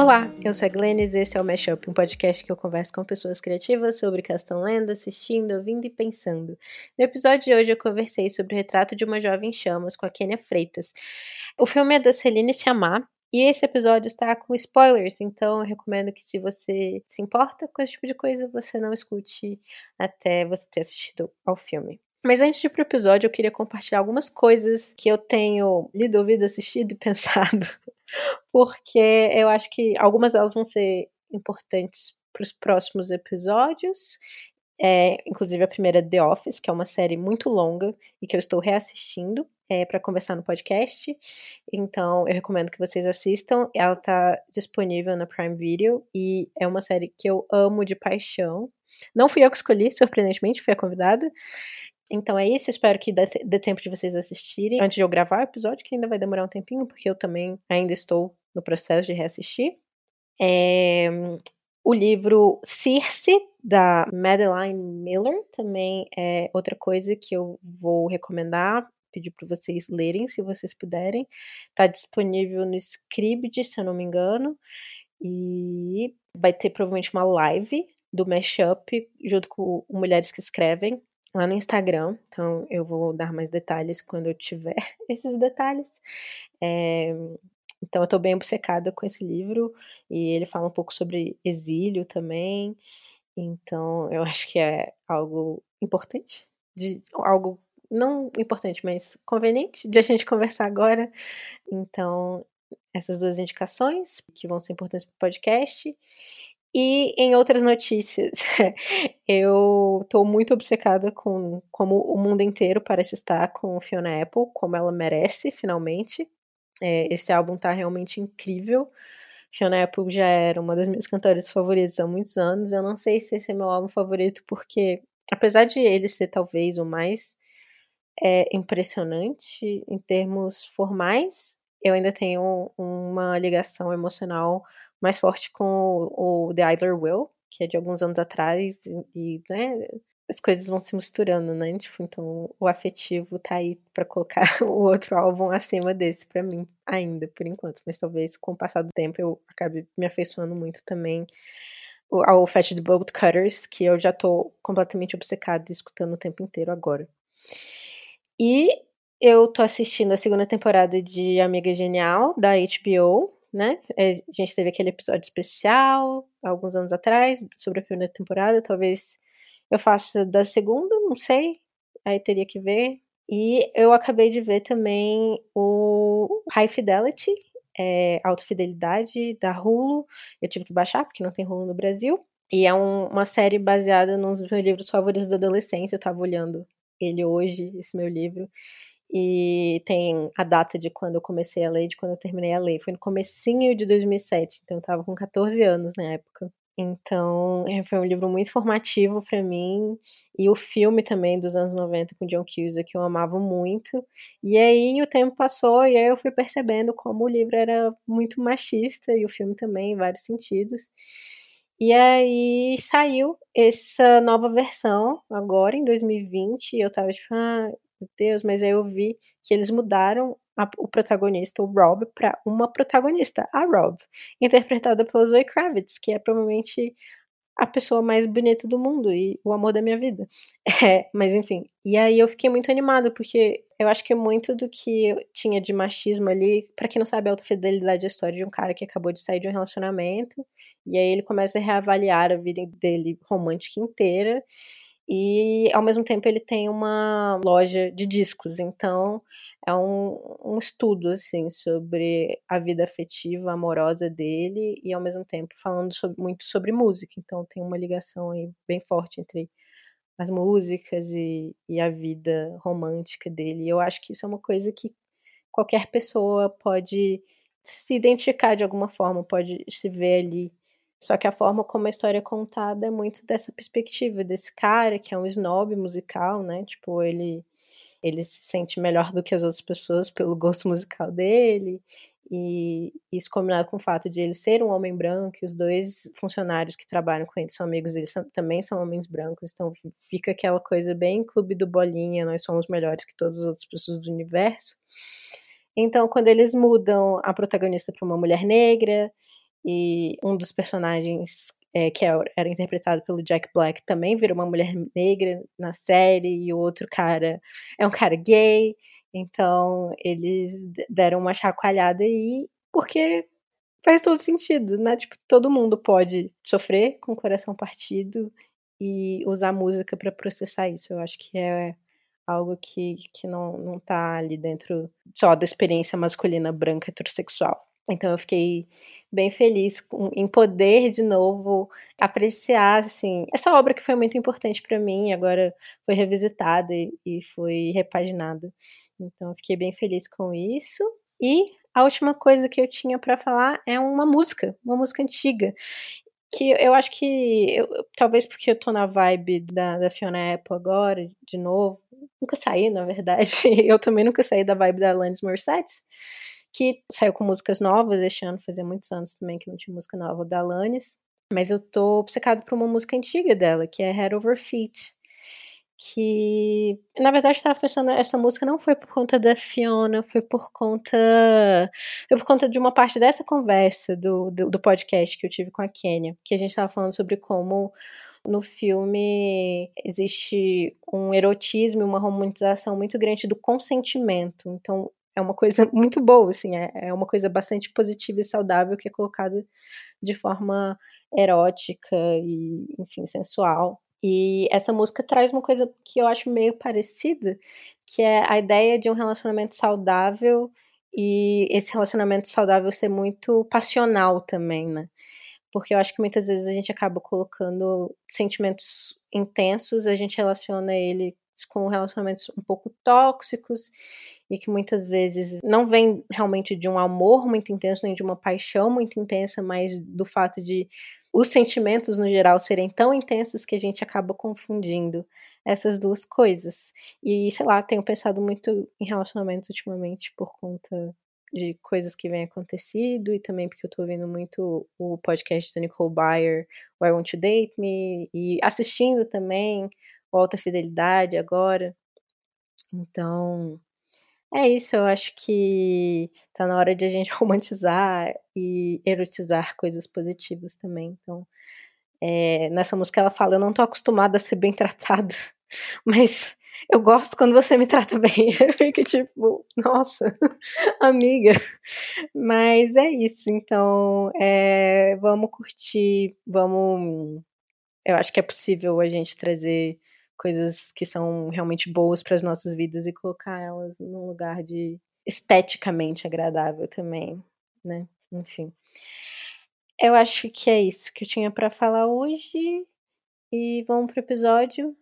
Olá, eu sou a Glennis e esse é o Mashup, um podcast que eu converso com pessoas criativas sobre o que elas estão lendo, assistindo, ouvindo e pensando. No episódio de hoje eu conversei sobre o retrato de uma jovem chamas com a Kênia Freitas. O filme é da Celine Sciamma e esse episódio está com spoilers, então eu recomendo que se você se importa com esse tipo de coisa, você não escute até você ter assistido ao filme. Mas antes de ir pro episódio, eu queria compartilhar algumas coisas que eu tenho lido, ouvido, assistido e pensado, porque eu acho que algumas delas vão ser importantes para os próximos episódios. É, inclusive a primeira The Office, que é uma série muito longa e que eu estou reassistindo é, para conversar no podcast. Então eu recomendo que vocês assistam. Ela está disponível na Prime Video e é uma série que eu amo de paixão. Não fui eu que escolhi, surpreendentemente, fui a convidada. Então é isso, espero que dê, tempo de vocês assistirem antes de eu gravar o episódio, que ainda vai demorar um tempinho, porque eu também ainda estou no processo de reassistir. É, o livro Circe, da Madeline Miller, também é outra coisa que eu vou recomendar, pedir para vocês lerem, se vocês puderem. Está disponível no Scribd, se eu não me engano, e vai ter provavelmente uma live do Mashup junto com Mulheres que Escrevem, lá no Instagram, então eu vou dar mais detalhes quando eu tiver esses detalhes. É, então eu tô bem obcecada com esse livro e ele fala um pouco sobre exílio também. Então eu acho que é algo importante, de algo não importante, mas conveniente de a gente conversar agora. Então essas duas indicações que vão ser importantes para o podcast. E em outras notícias, eu tô muito obcecada com como o mundo inteiro parece estar com Fiona Apple, como ela merece, finalmente. É, esse álbum tá realmente incrível. Fiona Apple já era uma das minhas cantoras favoritas há muitos anos. Eu não sei se esse é meu álbum favorito, porque apesar de ele ser talvez o mais é, impressionante em termos formais, eu ainda tenho uma ligação emocional mais forte com o, o The Idler Will, que é de alguns anos atrás, e, e né, as coisas vão se misturando, né? Tipo, então o afetivo tá aí para colocar o outro álbum acima desse para mim, ainda, por enquanto. Mas talvez com o passar do tempo eu acabe me afeiçoando muito também ao Fat the Bolt Cutters, que eu já tô completamente obcecada escutando o tempo inteiro agora. E eu tô assistindo a segunda temporada de Amiga Genial, da HBO, né? É, a gente teve aquele episódio especial alguns anos atrás sobre a primeira temporada. Talvez eu faça da segunda, não sei. Aí teria que ver. E eu acabei de ver também o High Fidelity, é, Alta Fidelidade da Hulu. Eu tive que baixar porque não tem Hulu no Brasil. E é um, uma série baseada nos meus livros favoritos da adolescência. Eu tava olhando ele hoje, esse meu livro. E tem a data de quando eu comecei a ler de quando eu terminei a ler. Foi no comecinho de 2007, então eu tava com 14 anos na época. Então, é, foi um livro muito formativo para mim. E o filme também dos anos 90 com John Cusack, que eu amava muito. E aí o tempo passou e aí eu fui percebendo como o livro era muito machista e o filme também, em vários sentidos. E aí saiu essa nova versão agora em 2020. E eu tava tipo, ah, meu Deus, mas aí eu vi que eles mudaram a, o protagonista, o Rob, para uma protagonista, a Rob, interpretada pela Zoe Kravitz, que é provavelmente a pessoa mais bonita do mundo e o amor da minha vida. É, mas enfim. E aí eu fiquei muito animada, porque eu acho que muito do que tinha de machismo ali, para quem não sabe, a autofidelidade é a história de um cara que acabou de sair de um relacionamento, e aí ele começa a reavaliar a vida dele romântica inteira, e ao mesmo tempo ele tem uma loja de discos, então é um, um estudo assim sobre a vida afetiva, amorosa dele e ao mesmo tempo falando sobre, muito sobre música, então tem uma ligação aí bem forte entre as músicas e, e a vida romântica dele. E eu acho que isso é uma coisa que qualquer pessoa pode se identificar de alguma forma, pode se ver ali só que a forma como a história é contada é muito dessa perspectiva desse cara que é um snob musical, né? Tipo, ele ele se sente melhor do que as outras pessoas pelo gosto musical dele. E isso combinado com o fato de ele ser um homem branco e os dois funcionários que trabalham com ele são amigos dele são, também são homens brancos, então fica aquela coisa bem clube do bolinha, nós somos melhores que todas as outras pessoas do universo. Então, quando eles mudam a protagonista para uma mulher negra, e um dos personagens é, que é era interpretado pelo Jack Black também virou uma mulher negra na série e o outro cara é um cara gay, então eles deram uma chacoalhada aí porque faz todo sentido, né? Tipo, todo mundo pode sofrer com o coração partido e usar música para processar isso. Eu acho que é algo que, que não, não tá ali dentro só da experiência masculina branca heterossexual. Então eu fiquei bem feliz em poder de novo apreciar assim essa obra que foi muito importante para mim agora foi revisitada e, e foi repaginada. Então eu fiquei bem feliz com isso. E a última coisa que eu tinha para falar é uma música, uma música antiga que eu acho que eu, talvez porque eu tô na vibe da, da Fiona Apple agora, de novo, nunca saí, na verdade. Eu também nunca saí da vibe da Alanis Morissette, que saiu com músicas novas este ano, fazia muitos anos também que não tinha música nova da Alanis. Mas eu tô obcecado por uma música antiga dela, que é Head Over Feet. Que, na verdade, estava pensando, essa música não foi por conta da Fiona, foi por conta. Foi por conta de uma parte dessa conversa do, do, do podcast que eu tive com a Kenya, que a gente estava falando sobre como no filme existe um erotismo e uma romantização muito grande do consentimento. Então, é uma coisa muito boa, assim, é, é uma coisa bastante positiva e saudável que é colocada de forma erótica e, enfim, sensual. E essa música traz uma coisa que eu acho meio parecida, que é a ideia de um relacionamento saudável e esse relacionamento saudável ser muito passional também, né? porque eu acho que muitas vezes a gente acaba colocando sentimentos intensos, a gente relaciona ele com relacionamentos um pouco tóxicos e que muitas vezes não vem realmente de um amor muito intenso, nem de uma paixão muito intensa, mas do fato de os sentimentos no geral serem tão intensos que a gente acaba confundindo essas duas coisas. E sei lá, tenho pensado muito em relacionamentos ultimamente por conta de coisas que vem acontecido e também porque eu tô ouvindo muito o podcast da Nicole Byer, Why Won't You Date Me, e assistindo também o Alta Fidelidade agora. Então, é isso, eu acho que tá na hora de a gente romantizar e erotizar coisas positivas também. Então, é, nessa música ela fala, eu não tô acostumada a ser bem tratada, mas eu gosto quando você me trata bem. Eu fico tipo, nossa, amiga. Mas é isso, então é, vamos curtir, vamos. Eu acho que é possível a gente trazer coisas que são realmente boas para as nossas vidas e colocar elas num lugar de esteticamente agradável também, né? Enfim. Eu acho que é isso que eu tinha para falar hoje. E vamos pro episódio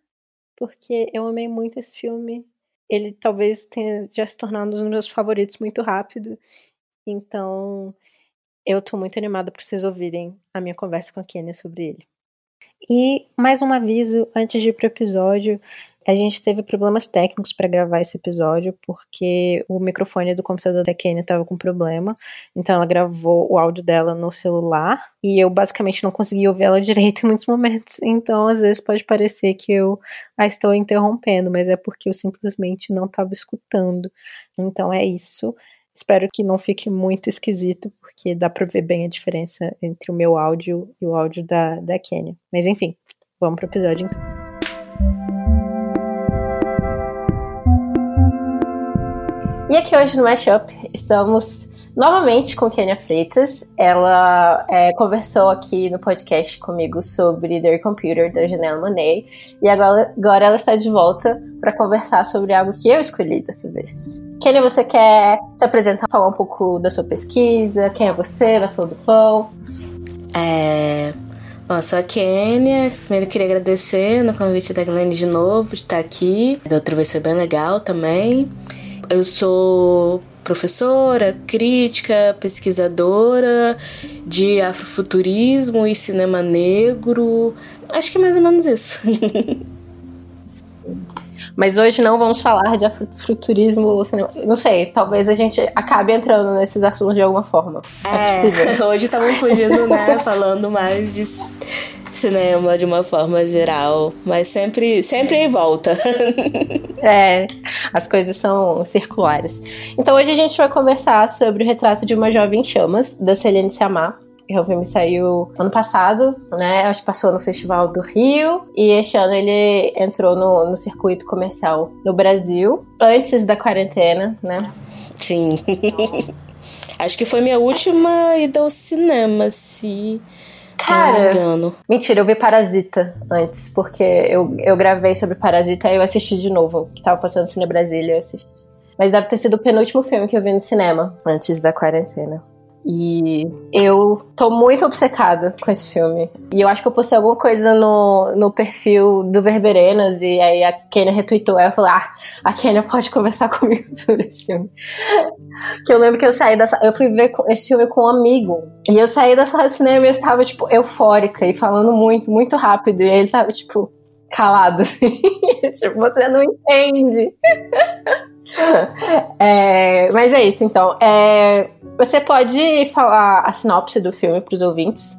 porque eu amei muito esse filme. Ele talvez tenha já se tornado um dos meus favoritos muito rápido. Então, eu tô muito animada para vocês ouvirem a minha conversa com a Kenya sobre ele. E mais um aviso antes de ir pro episódio. A gente teve problemas técnicos para gravar esse episódio, porque o microfone do computador da Kenya estava com problema. Então ela gravou o áudio dela no celular e eu basicamente não consegui ouvir ela direito em muitos momentos. Então às vezes pode parecer que eu a estou interrompendo, mas é porque eu simplesmente não estava escutando. Então é isso. Espero que não fique muito esquisito, porque dá para ver bem a diferença entre o meu áudio e o áudio da, da Kenya. Mas enfim, vamos pro episódio então. E aqui hoje no Mashup estamos novamente com Kenia Freitas. Ela é, conversou aqui no podcast comigo sobre The Computer da Janela Monet e agora, agora ela está de volta para conversar sobre algo que eu escolhi dessa vez. Kenia, você quer se apresentar, falar um pouco da sua pesquisa? Quem é você na Flor do Pão? É, Bom, eu sou a Kênia. Primeiro queria agradecer no convite da Glenn de novo, de estar aqui. Da outra vez foi bem legal também. Eu sou professora, crítica, pesquisadora de afrofuturismo e cinema negro. Acho que é mais ou menos isso. Mas hoje não vamos falar de afrofuturismo, não sei, talvez a gente acabe entrando nesses assuntos de alguma forma. É, é hoje estamos fugindo, né, falando mais de cinema de uma forma geral, mas sempre, sempre em volta. é, as coisas são circulares. Então hoje a gente vai conversar sobre o retrato de uma jovem chamas, da Celine Sciamma, O filme saiu ano passado, né? Acho que passou no Festival do Rio. E este ano ele entrou no, no circuito comercial no Brasil, antes da quarentena, né? Sim. Acho que foi minha última ida ao cinema, se. Cara, mentira, eu vi Parasita antes, porque eu, eu gravei sobre Parasita e eu assisti de novo, que tava passando no Cine Brasília, eu assisti. Mas deve ter sido o penúltimo filme que eu vi no cinema, antes da quarentena. E eu tô muito obcecada com esse filme. E eu acho que eu postei alguma coisa no, no perfil do Verberenas e aí a Kenya retweetou. Eu falei, ah, a Kenya pode conversar comigo sobre esse filme. que eu lembro que eu saí dessa. Eu fui ver esse filme com um amigo. E eu saí dessa sala de cinema e eu estava, tipo, eufórica e falando muito, muito rápido. E ele tava, tipo, calado, assim. tipo, você não entende. é, mas é isso, então. É, você pode falar a sinopse do filme para os ouvintes?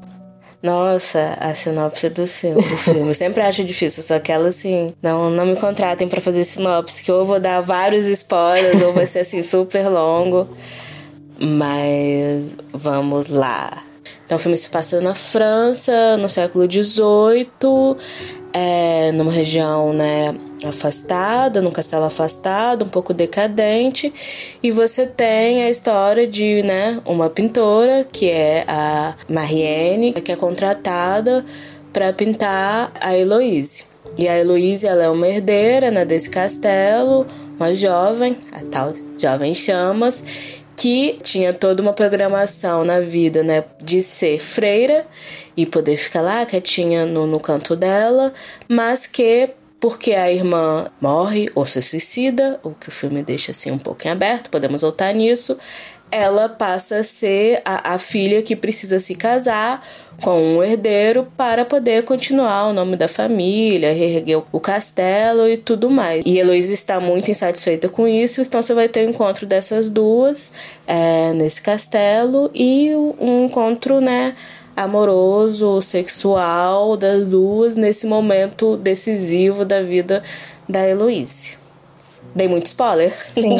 Nossa, a sinopse do, do filme. Eu sempre acho difícil, só que ela assim, não, não me contratem para fazer sinopse, que ou eu vou dar vários spoilers, ou vai ser assim super longo. Mas vamos lá. Então o filme se passa na França, no século XVIII é, numa região né, afastada, num castelo afastado, um pouco decadente, e você tem a história de né, uma pintora, que é a Marianne, que é contratada para pintar a Heloise. E a Heloise ela é uma herdeira né, desse castelo, uma jovem, a tal jovem chamas, que tinha toda uma programação na vida né, de ser freira e poder ficar lá quietinha no, no canto dela, mas que porque a irmã morre ou se suicida, o que o filme deixa assim um em aberto, podemos voltar nisso, ela passa a ser a, a, filha que precisa se casar com um herdeiro para poder continuar o nome da família, reerguer o castelo e tudo mais. E Heloísa está muito insatisfeita com isso, então você vai ter o um encontro dessas duas é, nesse castelo e um encontro, né? amoroso, sexual das duas nesse momento decisivo da vida da Heloíse. Dei muito spoiler? Sim.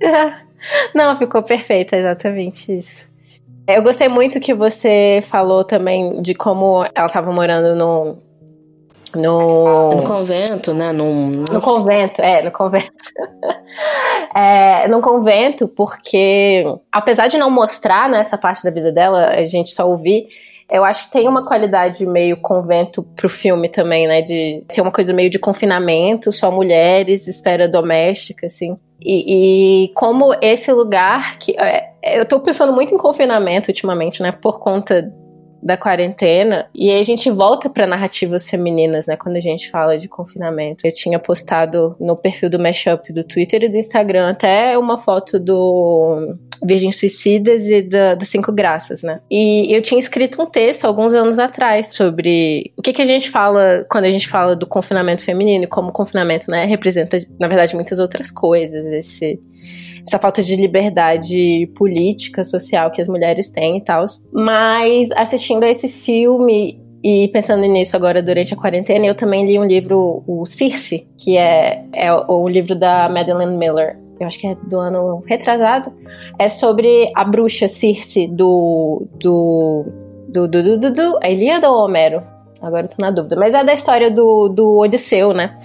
Não, ficou perfeito, exatamente isso. Eu gostei muito que você falou também de como ela estava morando no, no... no convento, né? Num... No convento, é, no convento. é, no convento, porque apesar de não mostrar né, essa parte da vida dela, a gente só ouvir, eu acho que tem uma qualidade meio convento pro filme também, né? De ter uma coisa meio de confinamento, só mulheres, espera doméstica, assim. E, e como esse lugar que. É, eu tô pensando muito em confinamento ultimamente, né? Por conta da quarentena. E aí a gente volta para narrativas femininas, né? Quando a gente fala de confinamento. Eu tinha postado no perfil do Mashup do Twitter e do Instagram até uma foto do Virgem Suicidas e da, das Cinco Graças, né? E eu tinha escrito um texto alguns anos atrás sobre o que, que a gente fala quando a gente fala do confinamento feminino e como o confinamento, né, representa, na verdade, muitas outras coisas. Esse essa falta de liberdade política, social que as mulheres têm e tal. Mas assistindo a esse filme e pensando nisso agora durante a quarentena, eu também li um livro, o Circe, que é, é o, livro da Madeleine Miller. Eu acho que é do ano retrasado. É sobre a bruxa Circe do. do. do. do. do. do, do a Ilíada ou Homero? Agora eu tô na dúvida. Mas é da história do, do Odisseu, né?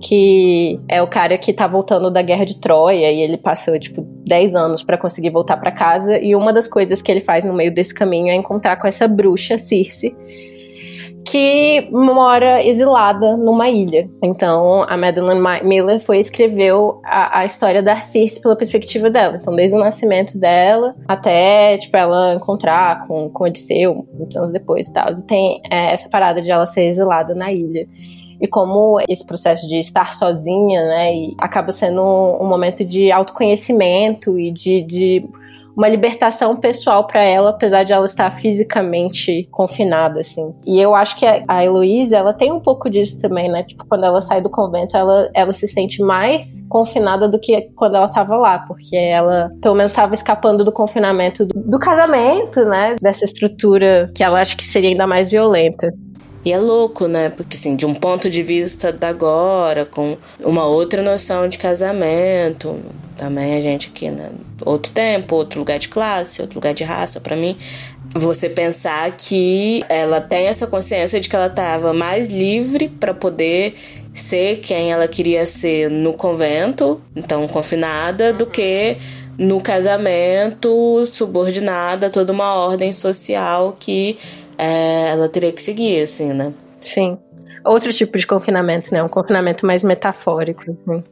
Que é o cara que tá voltando da guerra de Troia e ele passa, tipo, 10 anos para conseguir voltar para casa. E uma das coisas que ele faz no meio desse caminho é encontrar com essa bruxa, Circe, que mora exilada numa ilha. Então, a Madeleine Miller foi escreveu a, a, história da Circe pela perspectiva dela. Então, desde o nascimento dela até, tipo, ela encontrar com, com Odisseu, muitos anos depois e tal. E tem é, essa parada de ela ser exilada na ilha e como esse processo de estar sozinha, né, acaba sendo um, um momento de autoconhecimento e de, de uma libertação pessoal para ela, apesar de ela estar fisicamente confinada, assim. E eu acho que a Heloísa, ela tem um pouco disso também, né? Tipo, quando ela sai do convento, ela, ela se sente mais confinada do que quando ela estava lá, porque ela, pelo menos, estava escapando do confinamento do, do casamento, né? Dessa estrutura que ela acha que seria ainda mais violenta. E é louco, né? Porque, assim, de um ponto de vista da agora, com uma outra noção de casamento, também a gente aqui, né? Outro tempo, outro lugar de classe, outro lugar de raça, para mim, você pensar que ela tem essa consciência de que ela estava mais livre para poder ser quem ela queria ser no convento, então confinada, do que no casamento subordinada a toda uma ordem social que é, ela teria que seguir, assim, né? Sim. Outro tipo de confinamento, né? Um confinamento mais metafórico. Assim.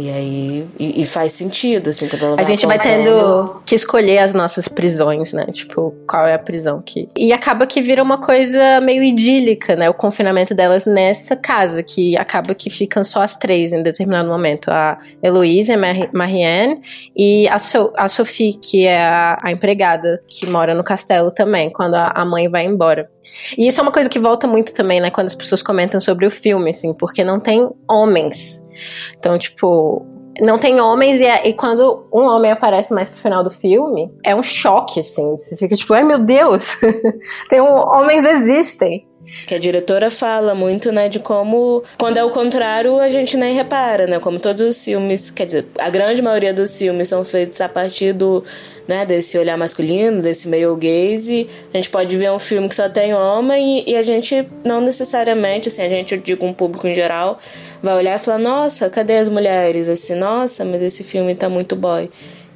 E aí, e, e, faz sentido, assim, quando ela vai A gente vai tendo que escolher as nossas prisões, né? Tipo, qual é a prisão que. E acaba que vira uma coisa meio idílica, né? O confinamento delas nessa casa, que acaba que ficam só as três em determinado momento. A Heloísa, a Marianne e a, so a Sophie, que é a, a, empregada que mora no castelo também, quando a, a mãe vai embora. E isso é uma coisa que volta muito também, né? Quando as pessoas comentam sobre o filme, assim, porque não tem homens então, tipo, não tem homens, e, é, e, quando um homem aparece mais pro final do filme, é um choque, assim. Você fica tipo, ai meu Deus, tem um, homens existem. Que a diretora fala muito, né, de como, quando é o contrário, a gente nem repara, né? Como todos os filmes, quer dizer, a grande maioria dos filmes são feitos a partir do, né, desse olhar masculino, desse meio gaze. A gente pode ver um filme que só tem homem e, e a gente não necessariamente, assim, a gente, eu digo um público em geral, vai olhar e falar: nossa, cadê as mulheres? Assim, nossa, mas esse filme tá muito boy.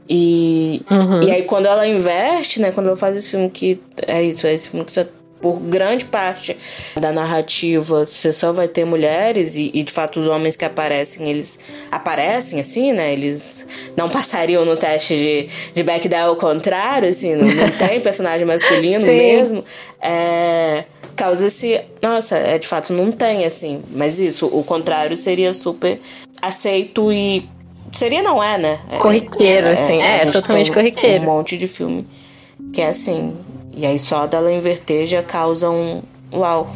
E, uhum. e aí, quando ela inverte, né? Quando ela faz esse filme que. É isso, é esse filme que só por grande parte da narrativa você só vai ter mulheres e, e, de fato os homens que aparecem eles aparecem assim né eles não passariam no teste de, de Bechdel ao contrário assim não, não tem personagem masculino mesmo é causa-se. Nossa, é, de fato não tem, assim. Mas isso, o contrário seria super aceito e. Seria, não é, né? É, corriqueiro, é, assim. É, é totalmente corriqueiro. Um monte de filme que é assim. E aí só dela inverter já causa um. Uau,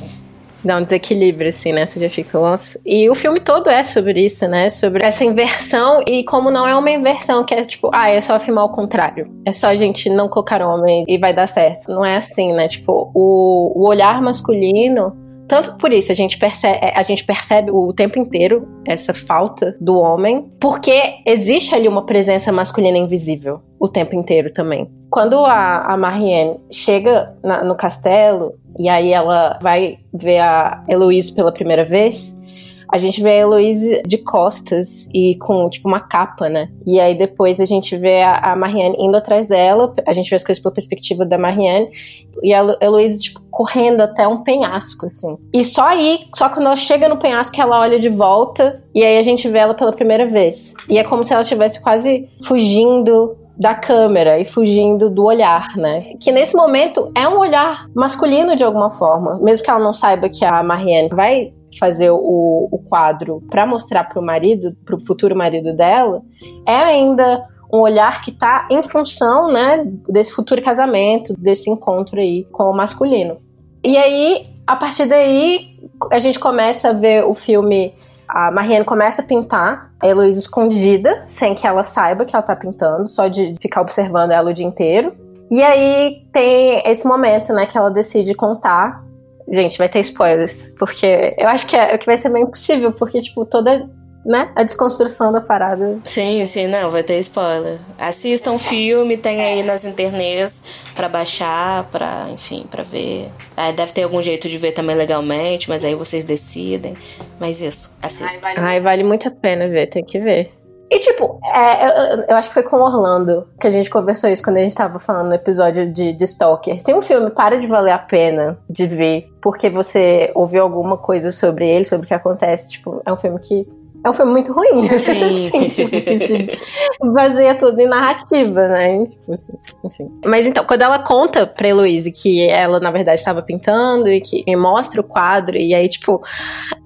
dá um desequilíbrio, assim, né? Você já fica, nossa. E o filme todo é sobre isso, né? Sobre essa inversão e como não é uma inversão que é tipo, ah, é só filmar o contrário. É só a gente não colocar homem e vai dar certo. Não é assim, né? Tipo, o, o olhar masculino tanto por isso a gente, percebe, a gente percebe o tempo inteiro essa falta do homem, porque existe ali uma presença masculina invisível o tempo inteiro também. Quando a, a Marianne chega na, no castelo e aí ela vai ver a Heloise pela primeira vez, a gente vê a Heloise de costas e com, tipo, uma capa, né? E aí depois a gente vê a, a Marianne indo atrás dela, a gente vê as coisas pela perspectiva da Marianne, e a Heloise, tipo, correndo até um penhasco, assim. E só aí, só quando ela chega no penhasco, que ela olha de volta, e aí a gente vê ela pela primeira vez. E é como se ela estivesse quase fugindo da câmera e fugindo do olhar, né? Que nesse momento é um olhar masculino de alguma forma, mesmo que ela não saiba que a Marianne vai fazer o, o quadro para mostrar para o marido, para o futuro marido dela, é ainda um olhar que está em função, né, desse futuro casamento, desse encontro aí com o masculino. E aí, a partir daí, a gente começa a ver o filme. A Marianne começa a pintar a Heloísa escondida, sem que ela saiba que ela tá pintando, só de ficar observando ela o dia inteiro. E aí tem esse momento, né, que ela decide contar Gente, vai ter spoilers, porque eu acho que, é, que vai ser meio impossível, porque, tipo, toda né? A desconstrução da parada. Sim, sim, não, vai ter spoiler. Assistam o filme, tem aí nas internets para baixar, para, enfim, para ver. É, deve ter algum jeito de ver também legalmente, mas aí vocês decidem. Mas isso, assistam. Ai, vale, Ai, vale muito a pena ver, tem que ver. Tipo, é, eu, eu, acho que foi com Orlando que a gente conversou isso quando a gente tava falando no episódio de, de Stalker. Se um filme para de valer a pena de ver porque você ouviu alguma coisa sobre ele, sobre o que acontece, tipo, é um filme que é um filme muito ruim. Sim. assim, tipo, que se baseia tudo em narrativa, né? Tipo assim, enfim. Mas então, quando ela conta pra Heloise que ela, na verdade, estava pintando e que me mostra o quadro, e aí, tipo,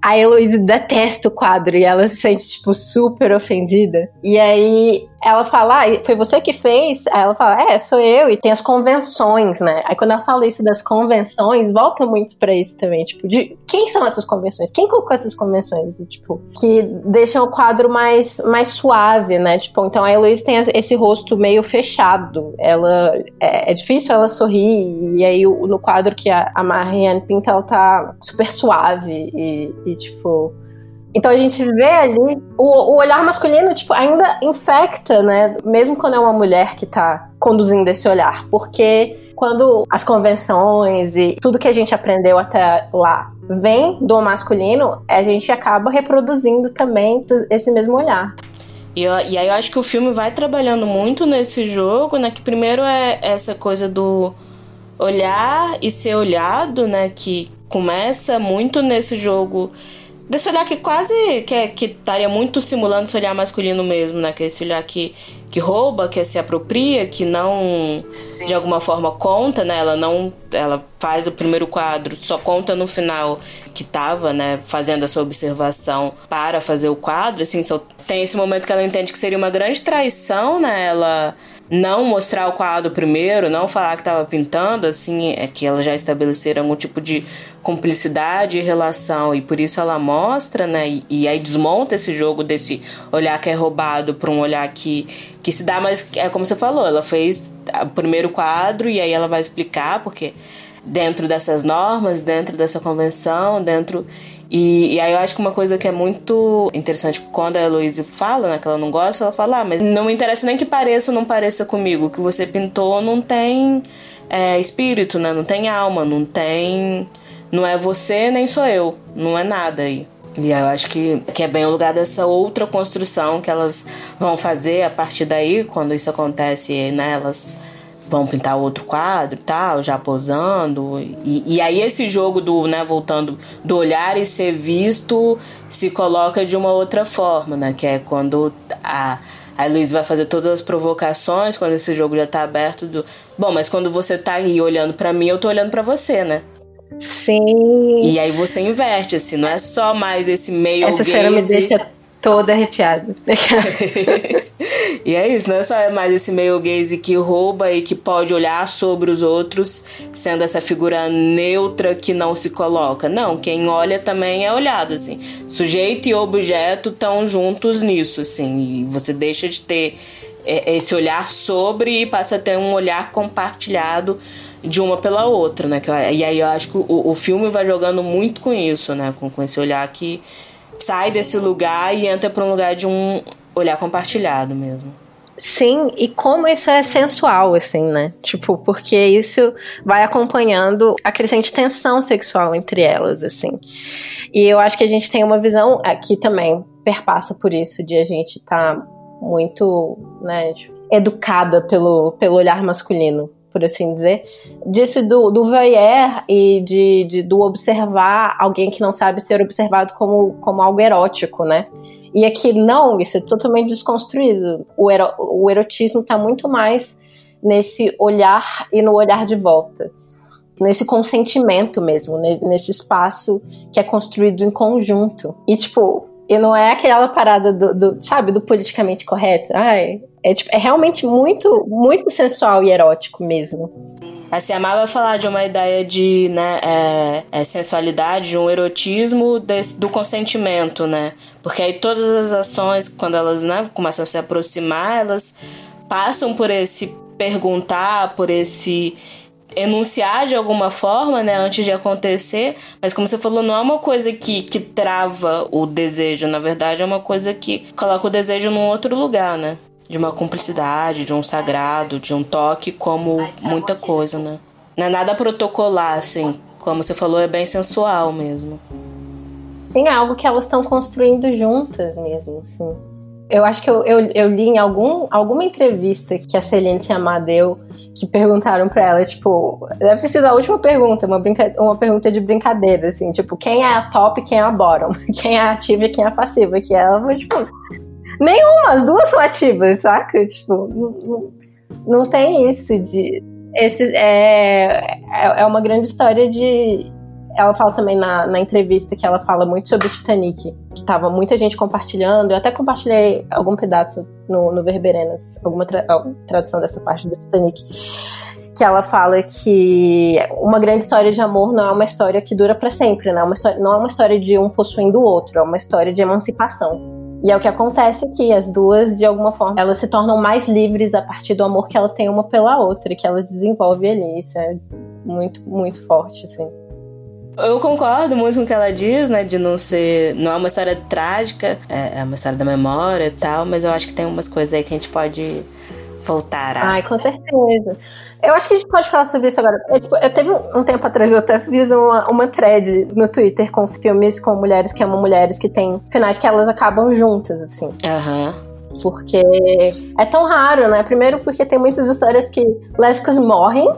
a Heloise detesta o quadro e ela se sente, tipo, super ofendida. E aí ela fala, ah, foi você que fez? Aí ela fala, é, sou eu, e tem as convenções, né? Aí quando ela fala isso das convenções, volta muito para isso também, tipo, de quem são essas convenções? Quem colocou essas convenções? Tipo, que deixam o quadro mais, mais suave, né? Tipo, então a Heloísa tem esse rosto meio fechado, ela, é, é difícil ela sorrir, e aí no quadro que a, a Marianne pinta, ela tá super suave e, e tipo então a gente vê ali o, o, olhar masculino, tipo, ainda infecta, né? Mesmo quando é uma mulher que tá conduzindo esse olhar. Porque quando as convenções e tudo que a gente aprendeu até lá vem do masculino, a gente acaba reproduzindo também esse mesmo olhar. E, eu, e aí eu acho que o filme vai trabalhando muito nesse jogo, né? Que primeiro é essa coisa do olhar e ser olhado, né? Que começa muito nesse jogo desse olhar que quase que, é, que estaria muito simulando esse olhar masculino mesmo, né? Que é esse olhar que, que rouba, que se apropria, que não Sim. de alguma forma conta, né? Ela não ela faz o primeiro quadro, só conta no final que tava, né, fazendo essa observação para fazer o quadro, assim, tem esse momento que ela entende que seria uma grande traição, né? Ela não mostrar o quadro primeiro, não falar que estava pintando, assim, é que ela já estabeleceram algum tipo de cumplicidade e relação, e por isso ela mostra, né, e, e aí desmonta esse jogo desse olhar que é roubado para um olhar que, que se dá, mas é como você falou, ela fez o primeiro quadro e aí ela vai explicar, porque dentro dessas normas, dentro dessa convenção, dentro e, e, aí eu acho que uma coisa que é muito interessante, quando a Heloísa fala, né, que ela não gosta, ela fala, ah, mas não me interessa nem que pareça ou não pareça comigo. O que você pintou não tem é, espírito, né? Não tem alma, não tem. Não é você nem sou eu. Não é nada aí. E eu acho que, que é bem o lugar dessa outra construção que elas vão fazer a partir daí, quando isso acontece, né? Elas vão pintar outro quadro e tal, já posando. E, e aí esse jogo do, né, voltando, do olhar e ser visto se coloca de uma outra forma, né? Que é quando a, a Luiz vai fazer todas as provocações, quando esse jogo já tá aberto. Do, Bom, mas quando você tá aí olhando para mim, eu tô olhando para você, né? Sim. E aí você inverte, assim, não é só mais esse meio. Essa cena me deixa toda arrepiada. e é isso, não é só mais esse meio gaze que rouba e que pode olhar sobre os outros, sendo essa figura neutra que não se coloca. Não, quem olha também é olhado, assim. Sujeito e objeto estão juntos nisso, assim. E você deixa de ter é, esse olhar sobre e passa a ter um olhar compartilhado de uma pela outra, né? E aí eu acho que o, o filme vai jogando muito com isso, né? Com, com esse olhar que sai desse lugar e entra para um lugar de um olhar compartilhado mesmo. Sim, e como isso é sensual, assim, né? Tipo, porque isso vai acompanhando a crescente tensão sexual entre elas, assim. E eu acho que a gente tem uma visão aqui também perpassa por isso, de a gente estar tá muito, né, tipo, educada pelo, pelo olhar masculino por assim dizer, disso do, do voyeur e de, de, do observar alguém que não sabe ser observado como, como algo erótico, né? E aqui não, isso é totalmente desconstruído. O, ero, o erotismo está muito mais nesse olhar e no olhar de volta. Nesse consentimento mesmo, nesse espaço que é construído em conjunto. E, tipo, e não é aquela parada do, do sabe, do politicamente correto. Ai, é, tipo, é realmente muito, muito sensual e erótico mesmo. Assim, amava falar de uma ideia de né, é, é sensualidade, de um erotismo desse, do consentimento, né? Porque aí todas as ações, quando elas né, começam a se aproximar, elas passam por esse perguntar, por esse enunciar de alguma forma, né, antes de acontecer, mas como você falou, não é uma coisa que, que trava o desejo, na verdade é uma coisa que coloca o desejo num outro lugar, né? de uma cumplicidade, de um sagrado, de um toque, como muita coisa, né? Não é nada protocolar, assim. Como você falou, é bem sensual mesmo. Sim, é algo que elas estão construindo juntas mesmo, sim. Eu acho que eu, eu, eu, li em algum, alguma entrevista que a Celine Tiamá deu que perguntaram para ela, tipo, deve ter sido a última pergunta, uma, brinca, uma pergunta de brincadeira, assim, tipo, quem é a top e quem é a bottom? Quem é ativa e quem é passiva? Que ela foi, tipo, Nenhuma, as duas são ativas, saca? Tipo, não, não, não tem isso de. Esse é, é, é uma grande história de. Ela fala também na, na entrevista que ela fala muito sobre o Titanic, que tava muita gente compartilhando. Eu até compartilhei algum pedaço no, no Verberenas, alguma tra tradução dessa parte do Titanic que ela fala que uma grande história de amor não é uma história que dura para sempre, né? Uma história, não é uma história de um possuindo o outro, é uma história de emancipação. E é o que acontece aqui, as duas, de alguma forma, elas se tornam mais livres a partir do amor que elas têm uma pela outra, que elas desenvolvem ali. Isso é muito, muito forte, assim. Eu concordo muito com o que ela diz, né? De não ser. Não é uma história trágica, é, é uma história da memória e tal, mas eu acho que tem umas coisas aí que a gente pode voltar a. Ai, com certeza. Eu acho que a gente pode falar sobre isso agora. Eu, tipo, eu teve um, um, tempo atrás, eu até fiz uma, uma thread no Twitter com filmes com mulheres que amam mulheres que têm finais que elas acabam juntas, assim. Aham. Uhum. Porque é tão raro, né? Primeiro porque tem muitas histórias que lésbicas morrem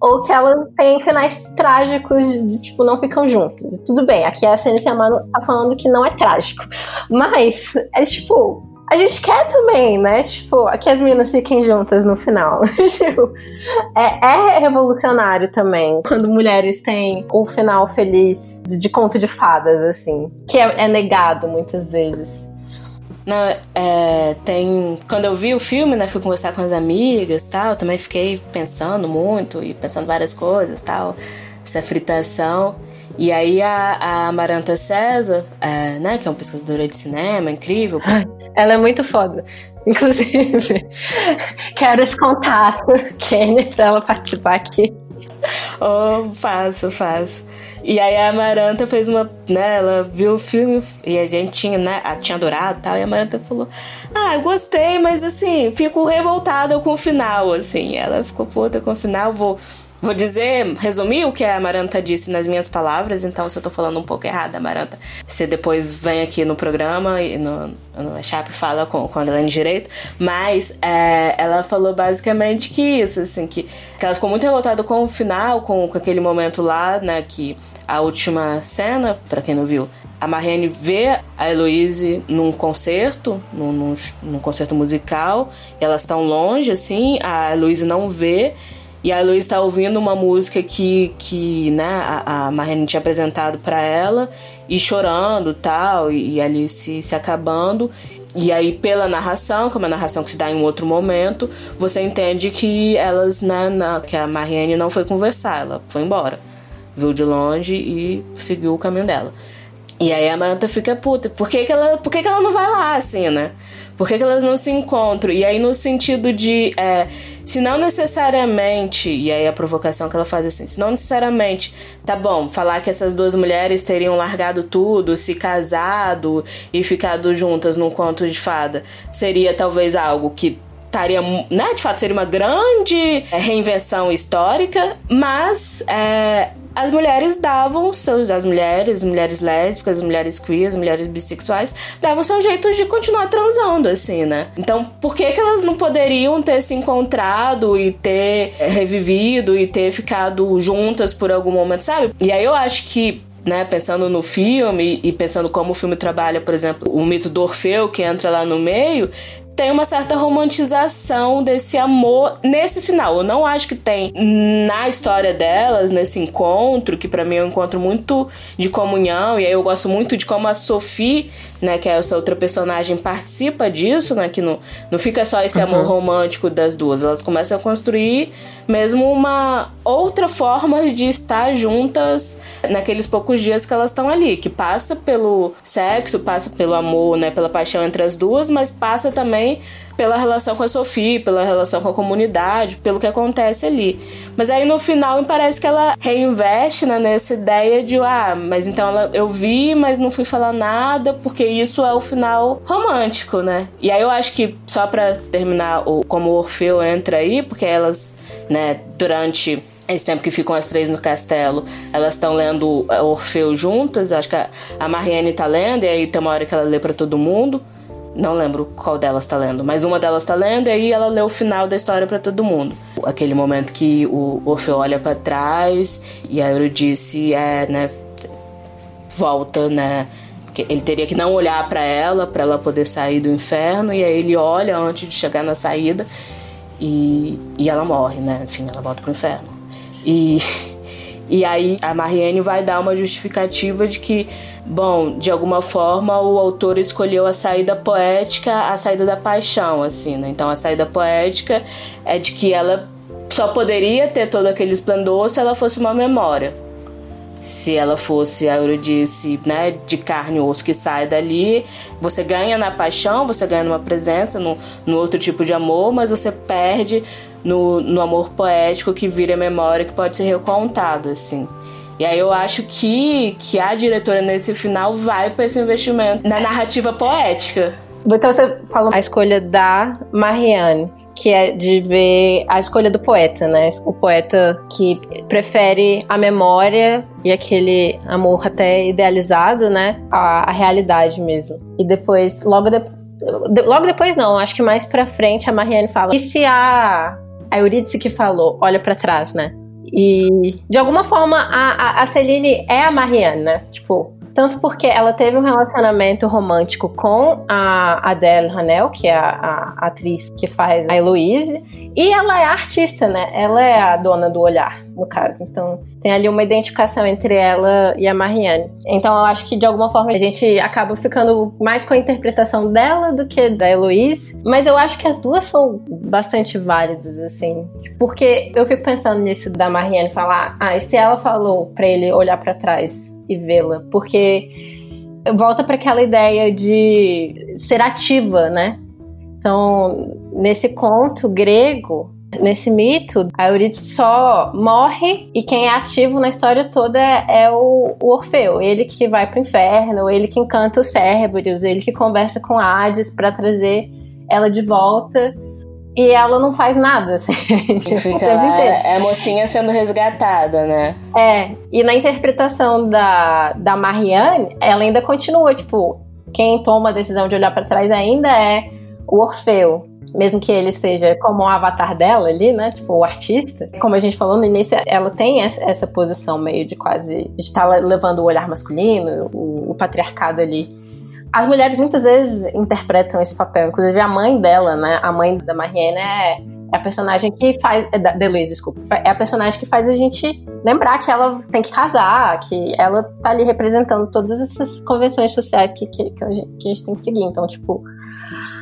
ou que elas têm finais trágicos de, tipo, não ficam juntas. Tudo bem, aqui a CNC Amado tá falando que não é trágico. Mas, é tipo, a gente quer também, né? Tipo, que as meninas fiquem juntas no final. tipo, é, é, revolucionário também quando mulheres têm um final feliz de, de conto de fadas, assim. Que é, é negado muitas vezes. Não, é, tem. Quando eu vi o filme, né, fui conversar com as amigas tal, também fiquei pensando muito e pensando várias coisas tal, essa fritação. E aí a, a Amaranta César, é, né, que é uma pesquisadora de cinema incrível. Ela é muito foda. Inclusive, quero esse contato, Kenny, pra ela participar aqui. Oh, faço, faço. E aí a Amaranta fez uma, né, ela viu o filme e a gente tinha, né, tinha adorado e tal, e a Amaranta falou: "Ah, eu gostei, mas assim, fico revoltada com o final, assim". Ela ficou puta com o final, vou Vou dizer, resumir o que a Amaranta disse nas minhas palavras, então se eu tô falando um pouco errado, Amaranta, você depois vem aqui no programa e no, no Chap fala com, com a Adelaine Direito, mas é, ela falou basicamente que isso, assim, que, que ela ficou muito revoltada com o final, com, com aquele momento lá, né, que a última cena, para quem não viu, a Marianne vê a Heloise num concerto, num, num, num concerto musical, elas estão longe, assim, a Heloise não vê, e a Heloise está ouvindo uma música que, que né, a, a Marianne tinha apresentado para ela, e chorando tal, e, e ali se, se acabando. E aí, pela narração, que é uma narração que se dá em outro momento, você entende que elas, né, na, que a Marianne não foi conversar, ela foi embora viu de longe e seguiu o caminho dela. E aí a Manta fica puta, por que, que, ela, por que, que ela não vai lá, assim, né? Por que, que elas não se encontram? E aí, no sentido de, é, se não necessariamente, e aí a provocação que ela faz assim, se não necessariamente, tá bom, falar que essas duas mulheres teriam largado tudo, se casado e ficado juntas num conto de fada, seria talvez algo que estaria, né, de fato seria uma grande é, reinvenção histórica, mas é, as mulheres davam seus as mulheres, mulheres lésbicas, as mulheres queer, as mulheres bissexuais davam seu jeito de continuar transando assim, né? Então, por que que elas não poderiam ter se encontrado e ter é, revivido e ter ficado juntas por algum momento, sabe? E aí eu acho que né, pensando no filme e pensando como o filme trabalha, por exemplo, o mito do Orfeu que entra lá no meio, tem uma certa romantização desse amor nesse final. Eu não acho que tem na história delas, nesse encontro, que para mim é um encontro muito de comunhão, e aí eu gosto muito de como a Sophie né, que é essa outra personagem participa disso, né, que não, não fica só esse uhum. amor romântico das duas, elas começam a construir mesmo uma outra forma de estar juntas naqueles poucos dias que elas estão ali, que passa pelo sexo, passa pelo amor, né, pela paixão entre as duas, mas passa também pela relação com a Sophie, pela relação com a comunidade, pelo que acontece ali. Mas aí no final me parece que ela reinveste né, nessa ideia de, ah, mas então ela, eu vi, mas não fui falar nada, porque isso é o final romântico, né? E aí eu acho que, só para terminar, o, como o Orfeu entra aí, porque elas, né, durante esse tempo que ficam as três no castelo, elas estão lendo Orfeu juntas. Acho que a, Marianne tá lendo, e aí tem uma hora que ela lê para todo mundo. Não lembro qual delas tá lendo, mas uma delas tá lendo e aí ela lê o final da história para todo mundo. Aquele momento que o Orfeu olha para trás e a Eurídice é, né, volta, né, ele teria que não olhar para ela para ela poder sair do inferno e aí ele olha antes de chegar na saída e, e ela morre, né? Enfim, ela volta pro inferno. E e aí a Marianne vai dar uma justificativa de que Bom, de alguma forma o autor escolheu a saída poética, a saída da paixão, assim, né? Então a saída poética é de que ela só poderia ter todo aquele esplendor se ela fosse uma memória. Se ela fosse a Eurídice, né, de carne e osso que sai dali, você ganha na paixão, você ganha numa presença, no, no outro tipo de amor, mas você perde no, no amor poético que vira memória, que pode ser recontado, assim. E aí eu acho que, que a diretora nesse final vai para esse investimento na narrativa poética. Então você falou a escolha da Marianne, que é de ver a escolha do poeta, né? O poeta que prefere a memória e aquele amor até idealizado, né? A, a realidade mesmo. E depois, logo depois. Logo depois não, acho que mais pra frente a Marianne fala. E se a, a Eurídice que falou, olha para trás, né? E de alguma forma a, a, Celine é a Marianne, né? Tipo, tanto porque ela teve um relacionamento romântico com a Adele Hanel, que é a, a atriz que faz a Heloise, e ela é artista, né? Ela é a dona do olhar, no caso. Então, tem ali uma identificação entre ela e a Marianne. Então, eu acho que de alguma forma a gente acaba ficando mais com a interpretação dela do que da Heloise. Mas eu acho que as duas são bastante válidas, assim. Porque eu fico pensando nisso da Marianne falar: ah, e se ela falou para ele olhar para trás e vê-la, porque volta para aquela ideia de ser ativa, né? Então, nesse conto grego, nesse mito, a Eurídice só morre e quem é ativo na história toda é, é o, o, Orfeu. Ele que vai pro inferno, ele que encanta os cérebros, ele que conversa com Hades para trazer ela de volta. E ela não faz nada, assim. Fica lá, é a mocinha sendo resgatada, né? É, e na interpretação da, da Marianne, ela ainda continua, tipo, quem toma a decisão de olhar para trás ainda é o Orfeu. Mesmo que ele seja como um avatar dela ali, né? Tipo, o artista. Como a gente falou no início, ela tem essa posição meio de quase. de estar tá levando o olhar masculino, o, o patriarcado ali as mulheres muitas vezes interpretam esse papel, inclusive a mãe dela, né? A mãe da Marianne é, é a personagem que faz. É da Deleuze, desculpa. É a personagem que faz a gente lembrar que ela tem que casar, que ela tá ali representando todas essas convenções sociais que, que, que, a, gente, que a gente tem que seguir. Então, tipo,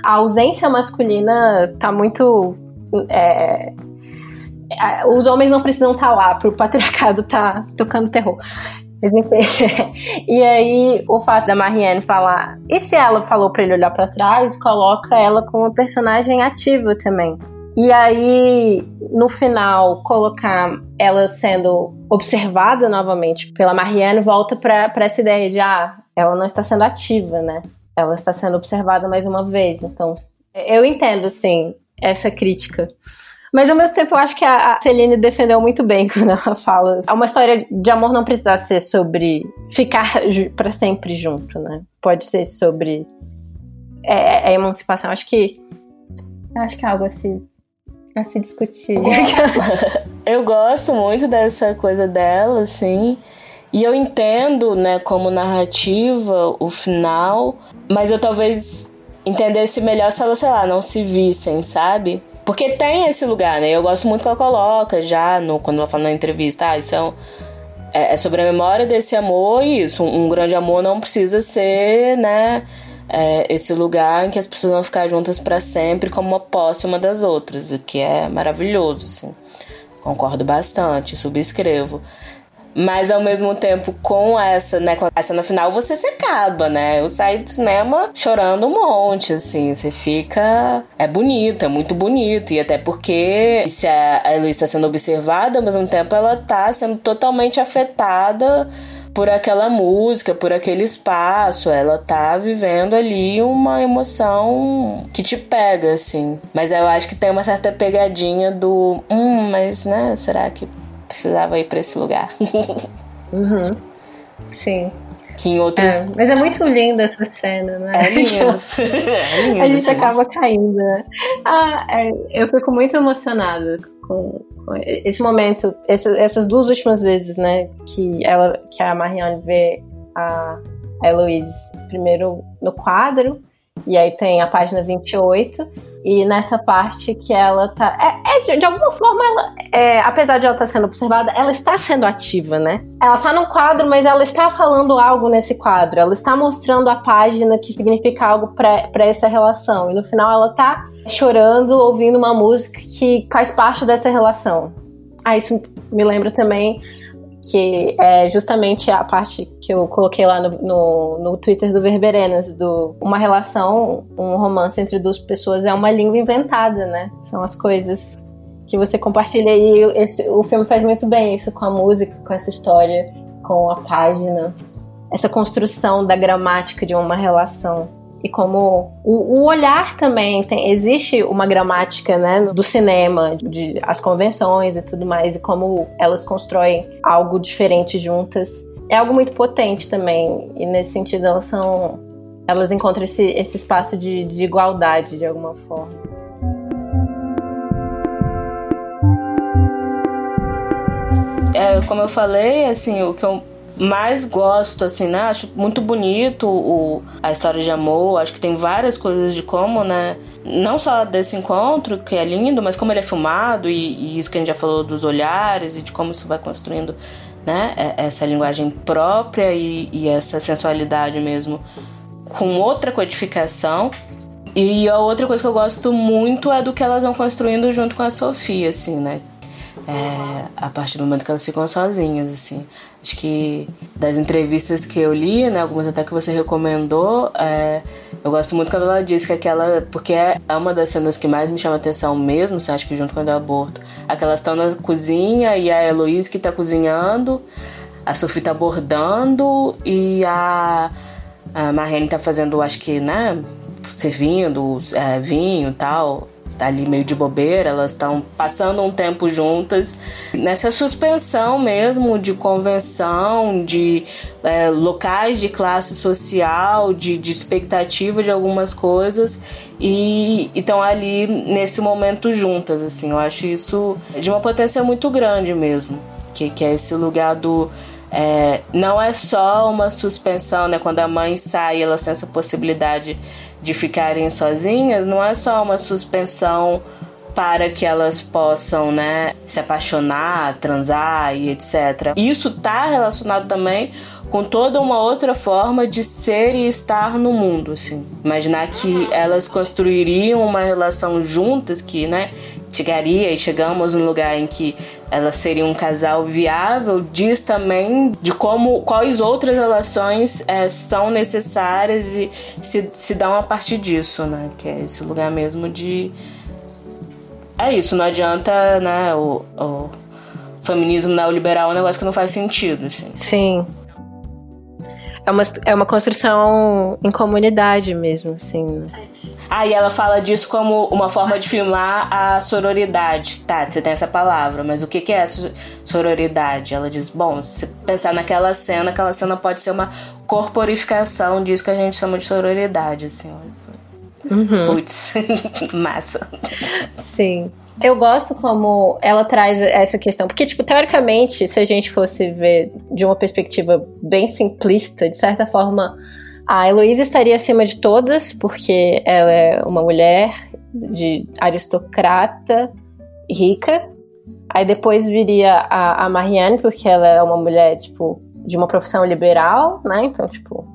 a ausência masculina tá muito. É, é os homens não precisam estar tá lá pro patriarcado tá tocando terror. Mas enfim. e aí, o fato da Marianne falar. E se ela falou para ele olhar para trás, coloca ela como personagem ativa também. E aí, no final, colocar ela sendo observada novamente pela Marianne volta para essa ideia de, ah, ela não está sendo ativa, né? Ela está sendo observada mais uma vez. Então, eu entendo, assim, essa crítica. Mas ao mesmo tempo eu acho que a Celine defendeu muito bem quando ela fala. Uma história de amor não precisa ser sobre ficar para sempre junto, né? Pode ser sobre é, é emancipação. Acho que acho que é algo assim a se discutir. eu gosto muito dessa coisa dela, assim. E eu entendo, né, como narrativa o final, mas eu talvez entendesse melhor se elas, sei lá, não se vissem, sabe? Porque tem esse lugar, né? Eu gosto muito que ela coloca já no, quando ela fala na entrevista, ah, isso é, um, é, é sobre a memória desse amor e isso. Um, um grande amor não precisa ser, né? É, esse lugar em que as pessoas vão ficar juntas para sempre como uma posse uma das outras, o que é maravilhoso, assim. Concordo bastante, subscrevo. Mas ao mesmo tempo, com essa, né, com essa no final, você se acaba, né? Eu saí do cinema chorando um monte, assim. Você fica. É bonito, é muito bonito. E até porque se a, a Eloise está sendo observada, ao mesmo tempo ela tá sendo totalmente afetada por aquela música, por aquele espaço. Ela tá vivendo ali uma emoção que te pega, assim. Mas eu acho que tem uma certa pegadinha do. Hum, mas, né? Será que precisava ir para esse lugar. uhum. Sim. Que em outros. É, mas é muito linda essa cena, né? É lindo. é lindo a gente sim. acaba caindo. Né? Ah, é, eu fico muito emocionada com, com esse momento, essa, essas duas últimas vezes, né? Que, ela, que a Marianne vê a, a Heloise primeiro no quadro, e aí tem a página 28 e nessa parte que ela tá. É, é de, de, alguma forma, ela, é, apesar de ela estar tá sendo observada, ela está sendo ativa, né? Ela tá num quadro, mas ela está falando algo nesse quadro. Ela está mostrando a página que significa algo para essa relação. E no final ela tá chorando, ouvindo uma música que faz parte dessa relação. Ah, isso me lembra também que é justamente a parte que eu coloquei lá no, no, no, Twitter do Verberenas, do uma relação, um romance entre duas pessoas é uma língua inventada, né? São as coisas que você compartilha e esse, o filme faz muito bem isso com a música, com essa história, com a página, essa construção da gramática de uma relação. E como o, o, olhar também tem existe uma gramática né do cinema de as convenções e tudo mais e como elas constroem algo diferente juntas. É algo muito potente também e nesse sentido elas são elas encontram esse, esse espaço de, de igualdade de alguma forma. É, como eu falei assim o que eu mais gosto, assim, né? Acho muito bonito o, a história de amor. Acho que tem várias coisas de como, né? Não só desse encontro, que é lindo, mas como ele é filmado e, e isso que a gente já falou dos olhares e de como isso vai construindo, né? É, essa linguagem própria e, e essa sensualidade mesmo com outra codificação. E a outra coisa que eu gosto muito é do que elas vão construindo junto com a Sofia, assim, né? É, a partir do momento que elas ficam sozinhas, assim. Acho que das entrevistas que eu li, né, algumas até que você recomendou, é, eu gosto muito quando ela diz que aquela. Porque é uma das cenas que mais me chama atenção mesmo, você acha que junto com o aborto. Aquelas estão na cozinha e a Heloísa que tá cozinhando, a Sophie tá bordando e a, a Marlene tá fazendo, acho que, né, servindo é, vinho e tal tá ali meio de bobeira, elas estão passando um tempo juntas nessa suspensão mesmo de convenção, de é, locais de classe social, de, de expectativa de algumas coisas e estão ali nesse momento juntas, assim. Eu acho isso de uma potência muito grande mesmo, que, que é esse lugar do é, não é só uma suspensão, né? Quando a mãe sai, ela tem essa possibilidade de ficarem sozinhas, não é só uma suspensão para que elas possam, né, se apaixonar, transar e etc. Isso está relacionado também com toda uma outra forma de ser e estar no mundo, assim. Imaginar que elas construiriam uma relação juntas que, né, chegaria e chegamos num lugar em que elas seriam um casal viável, diz também de como quais outras relações é, são necessárias e se, se dão a partir disso, né? Que é esse lugar mesmo de. É isso, não adianta, né? O, o feminismo neoliberal é um negócio que não faz sentido, assim. Sim. É uma, é uma construção em comunidade mesmo, assim. Né? Aí ela fala disso como uma forma de filmar a sororidade. Tá, você tem essa palavra, mas o que, que é sororidade? Ela diz: bom, se pensar naquela cena, aquela cena pode ser uma corporificação disso que a gente chama de sororidade, assim. Uhum. Putz, massa. Sim. Eu gosto como ela traz essa questão. Porque, tipo, teoricamente, se a gente fosse ver de uma perspectiva bem simplista, de certa forma, a Heloísa estaria acima de todas, porque ela é uma mulher de aristocrata rica. Aí depois viria a, a Marianne, porque ela é uma mulher, tipo, de uma profissão liberal, né? Então, tipo.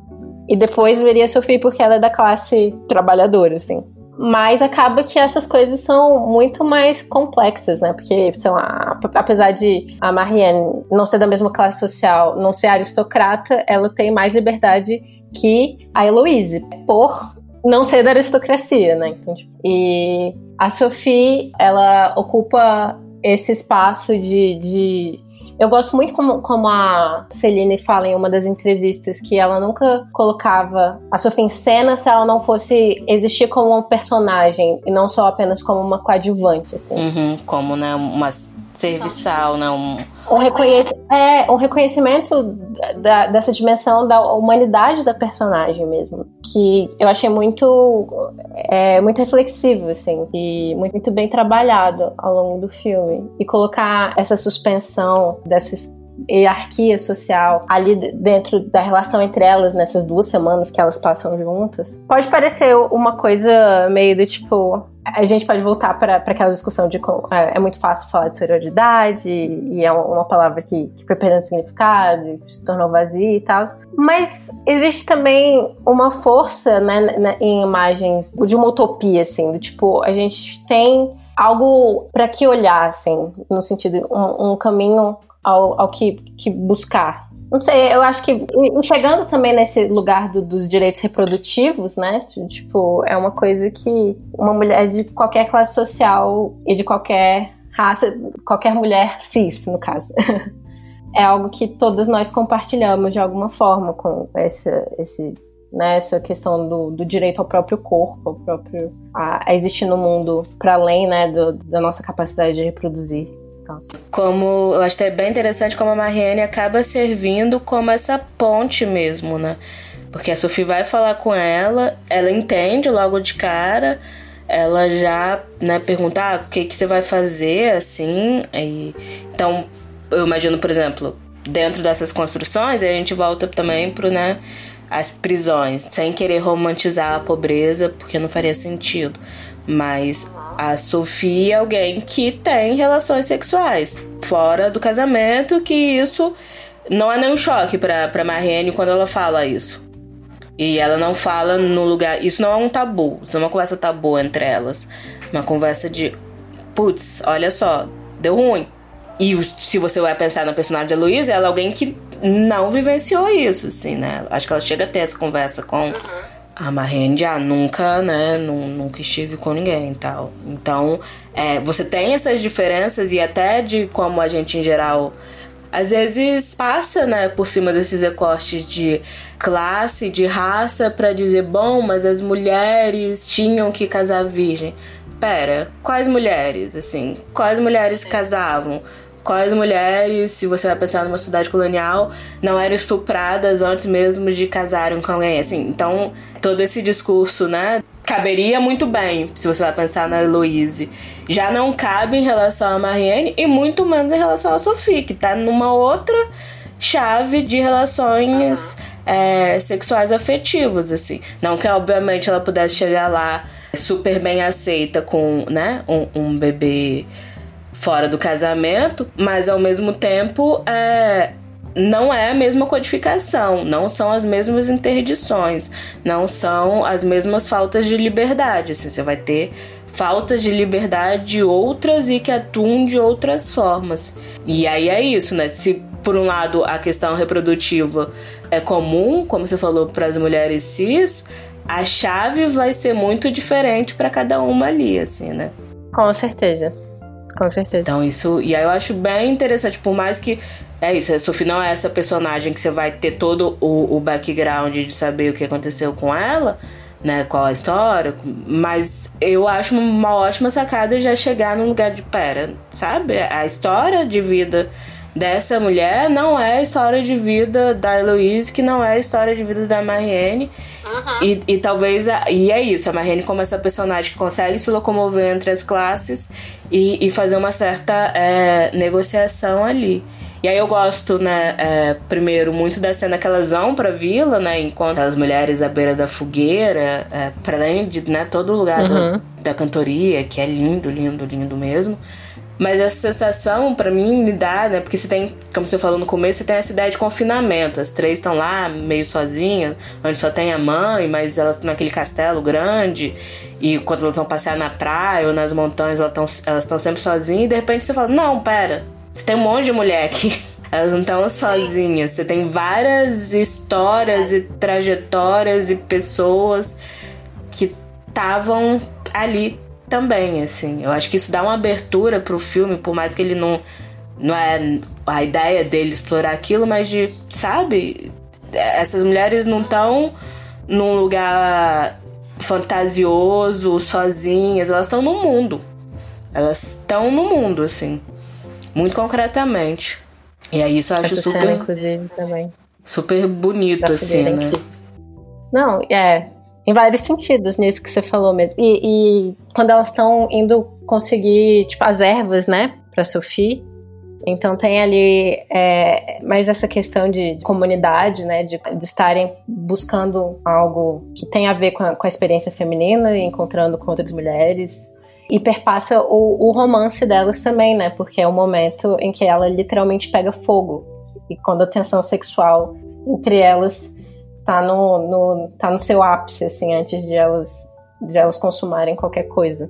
E depois viria a Sophie, porque ela é da classe trabalhadora, assim. Mas acaba que essas coisas são muito mais complexas, né? Porque, sei lá, apesar de a Marianne não ser da mesma classe social, não ser aristocrata, ela tem mais liberdade que a Heloise, por não ser da aristocracia, né? Então, tipo, e a Sophie, ela ocupa esse espaço de, de eu gosto muito como, como a Celine fala em uma das entrevistas que ela nunca colocava a Sophie em cena se ela não fosse existir como um personagem e não só apenas como uma coadjuvante, assim. Uhum, como, né, uma serviçal, né, um... Um, reconhe é, um reconhecimento da, dessa dimensão da humanidade da personagem mesmo, que eu achei muito é, muito reflexivo, assim, e muito, muito bem trabalhado ao longo do filme. E colocar essa suspensão dessas hierarquia social ali dentro da relação entre elas nessas duas semanas que elas passam juntas. Pode parecer uma coisa meio do tipo. A gente pode voltar para aquela discussão de como é, é, muito fácil falar de sororidade e é uma palavra que, que foi perdendo significado, se tornou vazia e tal. Mas existe também uma força né, em imagens de uma utopia, assim, do tipo, a gente tem algo para que olhar, assim, no sentido, um, um caminho ao, ao que, que buscar. Não sei, eu acho que chegando também nesse lugar do, dos direitos reprodutivos, né? Tipo, é uma coisa que uma mulher de qualquer classe social e de qualquer raça, qualquer mulher cis, no caso. é algo que todas nós compartilhamos de alguma forma com esse, esse né? Essa questão do, do direito ao próprio corpo, ao próprio a, a existir no mundo para além, né, do, da nossa capacidade de reproduzir. Então. Como eu acho que é bem interessante como a Marianne acaba servindo como essa ponte mesmo, né? Porque a Sophie vai falar com ela, ela entende logo de cara, ela já né, pergunta ah, o que, que você vai fazer assim. E, então, eu imagino, por exemplo, dentro dessas construções, a gente volta também pro, né, as prisões, sem querer romantizar a pobreza, porque não faria sentido. Mas a Sofia é alguém que tem relações sexuais fora do casamento, que isso não é nenhum choque para para Marianne quando ela fala isso. E ela não fala no lugar. Isso não é um tabu. Isso é uma conversa tabu entre elas. Uma conversa de. Putz, olha só, deu ruim. E se você vai pensar na personagem da Luísa, ela é alguém que não vivenciou isso, assim, né? Acho que ela chega a ter essa conversa com uhum. a Marrende, ah, nunca, né? Nunca estive com ninguém e tal. Então, é, você tem essas diferenças e até de como a gente, em geral, às vezes passa, né, por cima desses recortes de classe, de raça, para dizer, bom, mas as mulheres tinham que casar virgem. Pera, quais mulheres, assim? Quais mulheres casavam? Quais mulheres, se você vai pensar numa cidade colonial, não eram estupradas antes mesmo de casarem com alguém, assim. Então, todo esse discurso, né, caberia muito bem, se você vai pensar na Heloise. Já não cabe em relação a Marianne e muito menos em relação a Sophie, que tá numa outra chave de relações uhum. é, sexuais afetivas, assim. Não que, obviamente, ela pudesse chegar lá super bem aceita com, né, um, um bebê fora do casamento, mas ao mesmo tempo é, não é a mesma codificação, não são as mesmas interdições, não são as mesmas faltas de liberdade. Assim, você vai ter faltas de liberdade de outras e que atuam de outras formas. E aí é isso, né? Se por um lado a questão reprodutiva é comum, como você falou, para as mulheres cis, a chave vai ser muito diferente para cada uma ali, assim, né? Com certeza. Com certeza. Então isso. E aí eu acho bem interessante, por mais que. É isso, a Sophie não é essa personagem que você vai ter todo o, o background de saber o que aconteceu com ela, né? Qual a história. Mas eu acho uma ótima sacada já chegar num lugar de pera, sabe? A história de vida dessa mulher não é a história de vida da Heloise, que não é a história de vida da Marianne. Uhum. E, e talvez. A, e é isso, a Marianne como essa personagem que consegue se locomover entre as classes e, e fazer uma certa é, negociação ali. E aí eu gosto, né, é, primeiro, muito da cena que elas vão pra vila, né, enquanto as mulheres à beira da fogueira, é, pra além de né, todo o lugar uhum. da, da cantoria, que é lindo, lindo, lindo mesmo. Mas essa sensação, para mim, me dá, né? Porque você tem, como você falou no começo, você tem essa ideia de confinamento. As três estão lá, meio sozinhas, onde só tem a mãe, mas elas estão naquele castelo grande. E quando elas vão passear na praia ou nas montanhas, elas estão elas sempre sozinhas. E de repente você fala: Não, pera, você tem um monte de mulher aqui. Elas não estão sozinhas. Você tem várias histórias e trajetórias e pessoas que estavam ali também, assim. Eu acho que isso dá uma abertura pro filme, por mais que ele não. Não é a ideia dele explorar aquilo, mas de. Sabe? Essas mulheres não estão num lugar fantasioso, sozinhas, elas estão no mundo. Elas estão no mundo, assim. Muito concretamente. E aí isso eu acho Essa super. Cena, inclusive, também. Super bonito, assim, né? Não, é em vários sentidos nisso que você falou mesmo. E, e quando elas estão indo conseguir, tipo, as ervas, né, pra Sophie. Então tem ali é, mais essa questão de comunidade, né, de, de estarem buscando algo que tem a ver com a, com a experiência feminina e encontrando com outras mulheres. E perpassa o, o romance delas também, né, porque é o momento em que ela literalmente pega fogo. E quando a tensão sexual entre elas tá no, no, tá no seu ápice, assim, antes de elas, de elas consumarem qualquer coisa.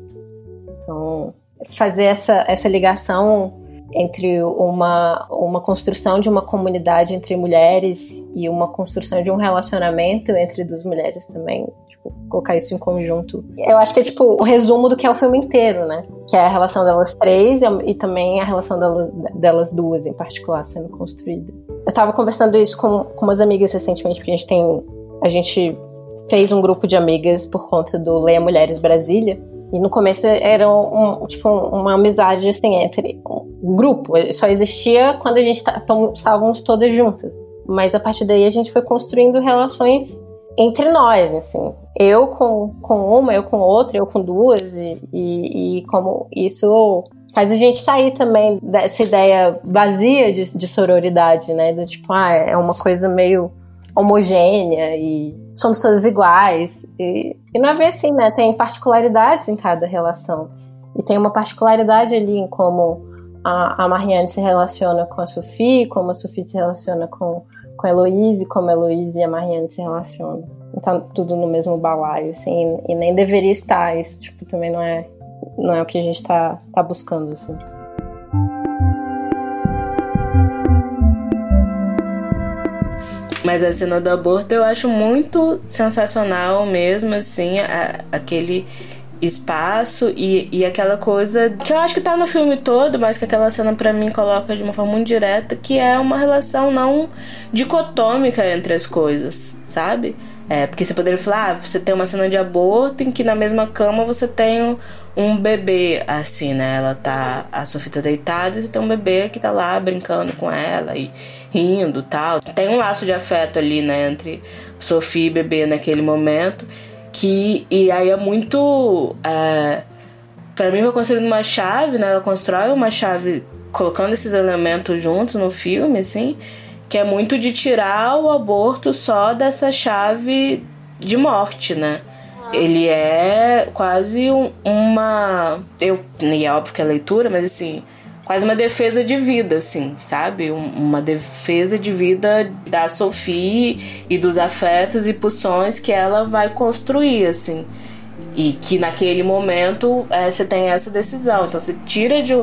Então, fazer essa, essa ligação entre uma, uma construção de uma comunidade entre mulheres e uma construção de um relacionamento entre duas mulheres também, tipo, colocar isso em conjunto. Eu acho que é tipo o resumo do que é o filme inteiro, né? Que é a relação delas três e, também a relação delas, delas duas em particular sendo construída. Eu estava conversando isso com, com umas amigas recentemente, porque a gente tem a gente fez um grupo de amigas por conta do Leia Mulheres Brasília. E no começo era um, tipo, uma amizade assim entre um grupo. Só existia quando a gente tá, estávamos todas juntas. Mas a partir daí a gente foi construindo relações entre nós, assim. Eu com, com uma, eu com outra, eu com duas. E, e, e como isso faz a gente sair também dessa ideia vazia de, de sororidade, né? Do tipo, ah, é uma coisa meio homogênea e somos todas iguais. E, e não é bem assim, né? Tem particularidades em cada relação. E tem uma particularidade ali em como a, a Marianne se relaciona com a Sophie, como a Sophie se relaciona com, com a Heloise, como a Heloise e a Marianne se relacionam. Então, tudo no mesmo balaio, assim, e nem deveria estar. Isso, tipo, também não é, não é o que a gente tá, tá buscando, assim. Mas a cena do aborto eu acho muito sensacional mesmo, assim, a, aquele espaço e, e aquela coisa que eu acho que tá no filme todo, mas que aquela cena para mim coloca de uma forma muito direta, que é uma relação não dicotômica entre as coisas, sabe? É, porque você poderia falar, ah, você tem uma cena de aborto em que na mesma cama você tem um bebê, assim, né? Ela tá. A Sofia tá deitada e você tem um bebê que tá lá brincando com ela e rindo tal. Tem um laço de afeto ali, né, entre Sofia e bebê naquele momento. Que, e aí é muito. É, para mim, foi construindo uma chave, né? Ela constrói uma chave colocando esses elementos juntos no filme, assim, que é muito de tirar o aborto só dessa chave de morte, né? Ele é quase um, uma. Eu, e é óbvio que é leitura, mas assim, quase uma defesa de vida, assim, sabe? uma defesa de vida da Sophie e dos afetos e pulsões que ela vai construir, assim. E que naquele momento é, você tem essa decisão. Então você tira de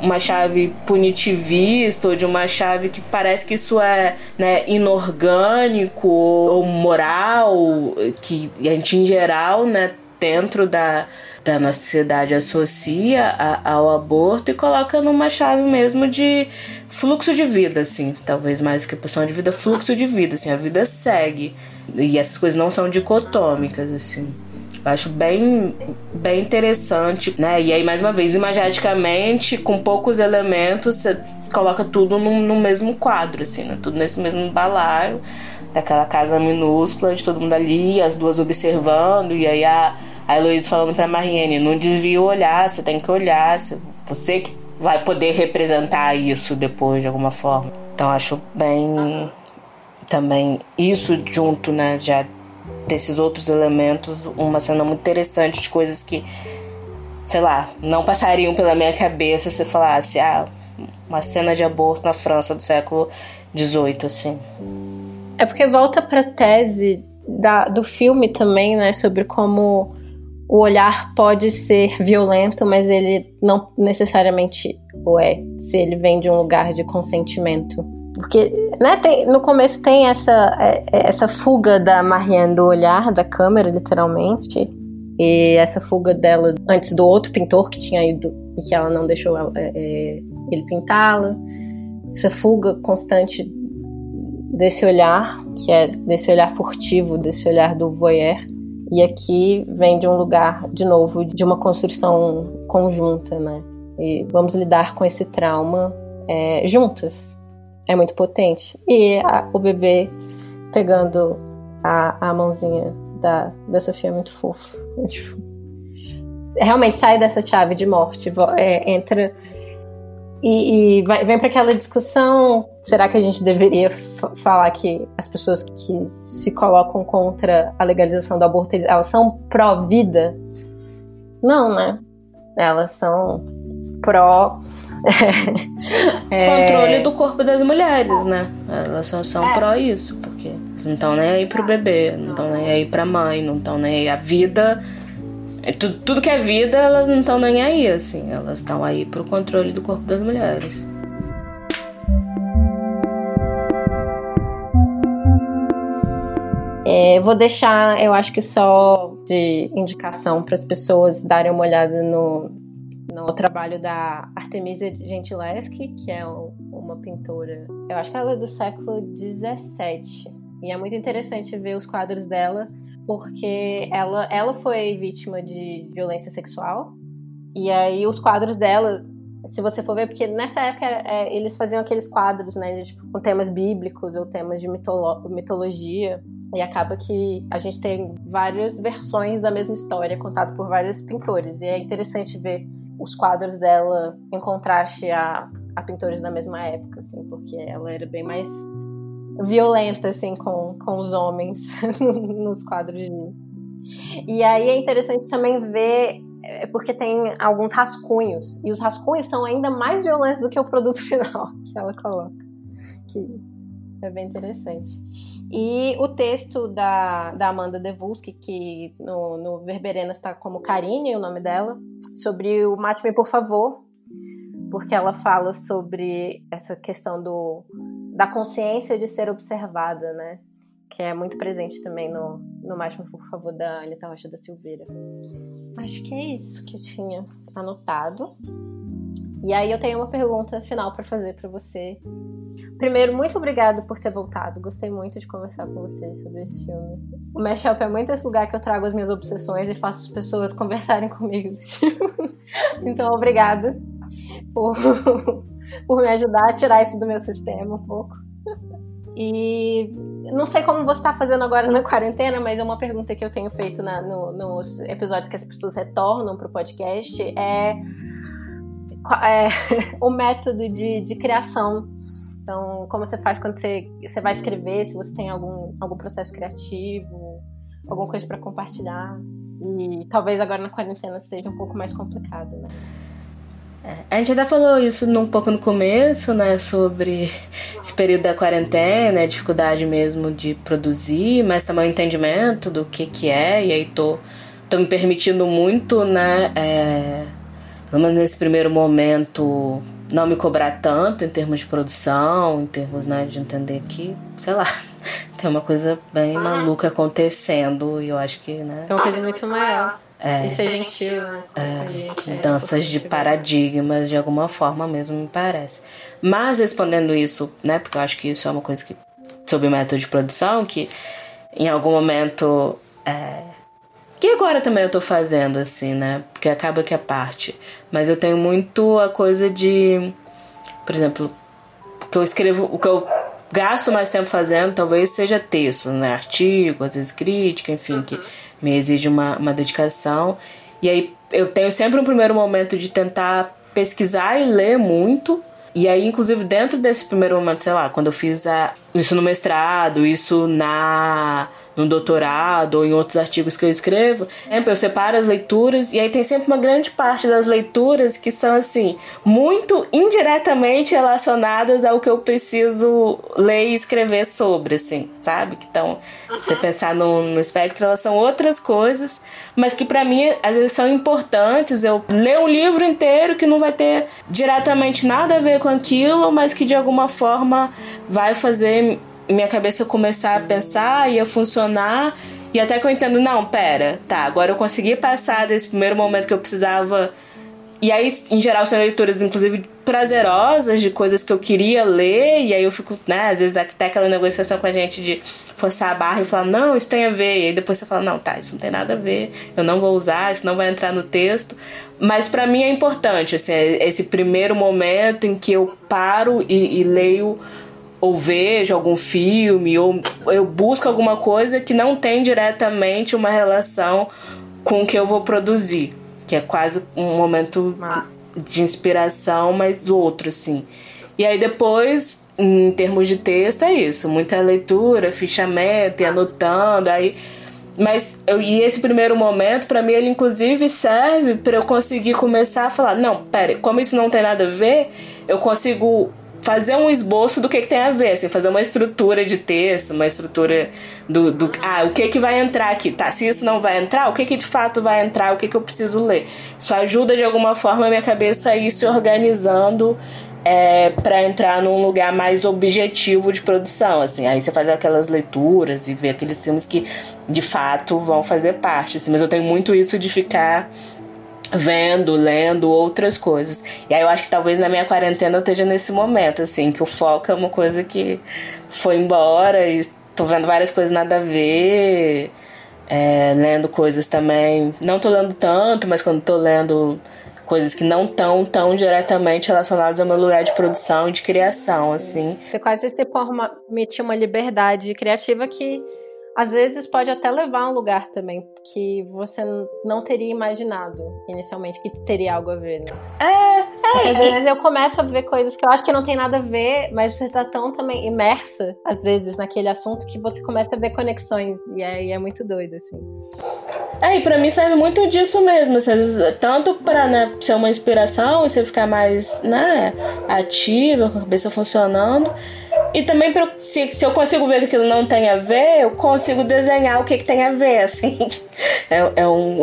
uma chave punitivista ou de uma chave que parece que isso é né, inorgânico ou moral, que a gente em geral, né, dentro da, da nossa sociedade associa a, ao aborto e coloca numa chave mesmo de fluxo de vida, assim, talvez mais que posição de vida, fluxo de vida, assim, a vida segue e essas coisas não são dicotômicas, assim. Eu acho bem, bem interessante, né? E aí, mais uma vez, imageticamente, com poucos elementos, você coloca tudo no, no mesmo quadro, assim, né? Tudo nesse mesmo balaio, daquela casa minúscula, de todo mundo ali, as duas observando, e aí a a Heloísa falando pra Mariene, não desvia o olhar, você tem que olhar, você que vai poder representar isso depois de alguma forma. Então acho bem também isso junto, né, já desses outros elementos, uma cena muito interessante de coisas que sei lá, não passariam pela minha cabeça se falasse, ah, uma cena de aborto na França do século XVIII, assim. É porque volta pra tese da, do filme também, né, sobre como o olhar pode ser violento, mas ele não necessariamente o é, se ele vem de um lugar de consentimento. Porque né, tem, no começo tem essa, é, é, essa fuga da Marianne do olhar da câmera, literalmente. E essa fuga dela antes do outro pintor que tinha ido e que ela não deixou ela, é, é ele pintá-la. Essa fuga constante desse olhar, que é desse olhar furtivo, desse olhar do voyeur. E aqui vem de um lugar, de novo, de uma construção conjunta, né? E vamos lidar com esse trauma é, juntas. É muito potente. E a, o bebê pegando a, a mãozinha da, da Sofia é muito fofo. É, tipo, realmente sai dessa chave de morte, é, entra e, e vai, vem para aquela discussão: será que a gente deveria falar que as pessoas que se colocam contra a legalização do aborto elas são pró-vida? Não, né? Elas são pró. É... Controle do corpo das mulheres, né? Elas são, são é. pró isso, porque não estão nem aí pro bebê, não estão nem aí pra mãe, não estão nem aí. A vida é, tudo, tudo que é vida, elas não estão nem aí, assim. Elas estão aí pro controle do corpo das mulheres. É, vou deixar, eu acho que só de indicação para as pessoas darem uma olhada no, no trabalho da Artemisia Gentileschi, que é uma pintora, eu acho que ela é do século XVII. E é muito interessante ver os quadros dela, porque ela, ela foi vítima de violência sexual. E aí os quadros dela, se você for ver, porque nessa época é, eles faziam aqueles quadros, né, de, tipo, com temas bíblicos ou temas de mitolo mitologia. E acaba que a gente tem várias versões da mesma história contada por vários pintores. E é interessante ver os quadros dela em contraste a, a pintores da mesma época, assim, porque ela era bem mais violenta, assim, com, com os homens nos quadros de. E aí é interessante também ver, é, porque tem alguns rascunhos, e os rascunhos são ainda mais violentos do que o produto final que ela coloca. Que é bem interessante. E o texto da, da Amanda Devusky, que no, no Verberenas está como Karine, o nome dela, sobre o Mate-me, por favor, porque ela fala sobre essa questão do, da consciência de ser observada, né? Que é muito presente também no, no Mate-me, por favor, da Anitta Rocha da Silveira. Acho que é isso que eu tinha anotado. E aí eu tenho uma pergunta final para fazer para você. Primeiro, muito obrigado por ter voltado. Gostei muito de conversar com você sobre esse filme. O Mashup é muito esse lugar que eu trago as minhas obsessões e faço as pessoas conversarem comigo. então, obrigado por, por me ajudar a tirar isso do meu sistema um pouco. E não sei como você está fazendo agora na quarentena, mas é uma pergunta que eu tenho feito na, no, nos episódios que as pessoas retornam para o podcast. É é, o método de, de criação. Então, como você faz quando você, você vai escrever, se você tem algum, algum processo criativo, alguma coisa para compartilhar. E talvez agora na quarentena seja um pouco mais complicado, né? É, a gente até falou isso um pouco no começo, né, sobre esse período da quarentena, a dificuldade mesmo de produzir, mas também o entendimento do que que é, e aí tô, tô me permitindo muito, né, é, pelo menos nesse primeiro momento, não me cobrar tanto em termos de produção, em termos né, de entender que, sei lá, tem uma coisa bem maluca acontecendo e eu acho que, né? Tem uma coisa muito maior. É, e ser gentil, né? É, mudanças de paradigmas de alguma forma mesmo, me parece. Mas respondendo isso, né? Porque eu acho que isso é uma coisa que. sobre método de produção, que em algum momento. É, que agora também eu tô fazendo, assim, né? Porque acaba que é parte. Mas eu tenho muito a coisa de. Por exemplo, o que eu escrevo, o que eu gasto mais tempo fazendo talvez seja texto, né? Artigo, às vezes crítica, enfim, que me exige uma, uma dedicação. E aí eu tenho sempre um primeiro momento de tentar pesquisar e ler muito. E aí, inclusive, dentro desse primeiro momento, sei lá, quando eu fiz a, isso no mestrado, isso na no doutorado ou em outros artigos que eu escrevo, eu separo as leituras e aí tem sempre uma grande parte das leituras que são assim, muito indiretamente relacionadas ao que eu preciso ler e escrever sobre, assim, sabe? Que então, uhum. você pensar no, no espectro, elas são outras coisas, mas que para mim às vezes são importantes. Eu ler um livro inteiro que não vai ter diretamente nada a ver com aquilo, mas que de alguma forma vai fazer minha cabeça começar a pensar e a funcionar. E até que eu entendo, não, pera, tá, agora eu consegui passar desse primeiro momento que eu precisava. E aí, em geral, são leituras, inclusive, prazerosas de coisas que eu queria ler. E aí eu fico, né, às vezes até aquela negociação com a gente de forçar a barra e falar, não, isso tem a ver. E aí depois você fala, não, tá, isso não tem nada a ver, eu não vou usar, isso não vai entrar no texto. Mas para mim é importante, assim, é esse primeiro momento em que eu paro e, e leio ou vejo algum filme, ou eu busco alguma coisa que não tem diretamente uma relação com o que eu vou produzir. Que é quase um momento de inspiração, mas outro, assim. E aí depois, em termos de texto, é isso. Muita leitura, fichamento, e anotando, aí... Mas eu, e esse primeiro momento, para mim, ele inclusive serve para eu conseguir começar a falar: não, pera, como isso não tem nada a ver, eu consigo fazer um esboço do que, que tem a ver, assim, fazer uma estrutura de texto, uma estrutura do, do ah, o que que vai entrar aqui, tá? Se isso não vai entrar, o que que de fato vai entrar, o que que eu preciso ler. Isso ajuda de alguma forma a minha cabeça a ir se organizando é, para entrar num lugar mais objetivo de produção, assim. Aí você faz aquelas leituras e vê aqueles filmes que de fato vão fazer parte, assim. Mas eu tenho muito isso de ficar vendo, lendo outras coisas. E aí eu acho que talvez na minha quarentena eu esteja nesse momento, assim, que o foco é uma coisa que foi embora e tô vendo várias coisas nada a ver, é, lendo coisas também. Não tô lendo tanto, mas quando tô lendo coisas que não estão tão diretamente relacionadas ao meu lugar de produção e de criação, assim. Você quase se permitir uma liberdade criativa que às vezes pode até levar a um lugar também que você não teria imaginado inicialmente que teria algo a ver, né? É, é. Às vezes eu começo a ver coisas que eu acho que não tem nada a ver, mas você tá tão também imersa, às vezes, naquele assunto que você começa a ver conexões. E aí é muito doido, assim. É, e pra mim serve muito disso mesmo. Assim, tanto pra né, ser uma inspiração e você ficar mais né, ativa, com a cabeça funcionando e também, se, se eu consigo ver que aquilo não tem a ver, eu consigo desenhar o que, que tem a ver, assim. É, é um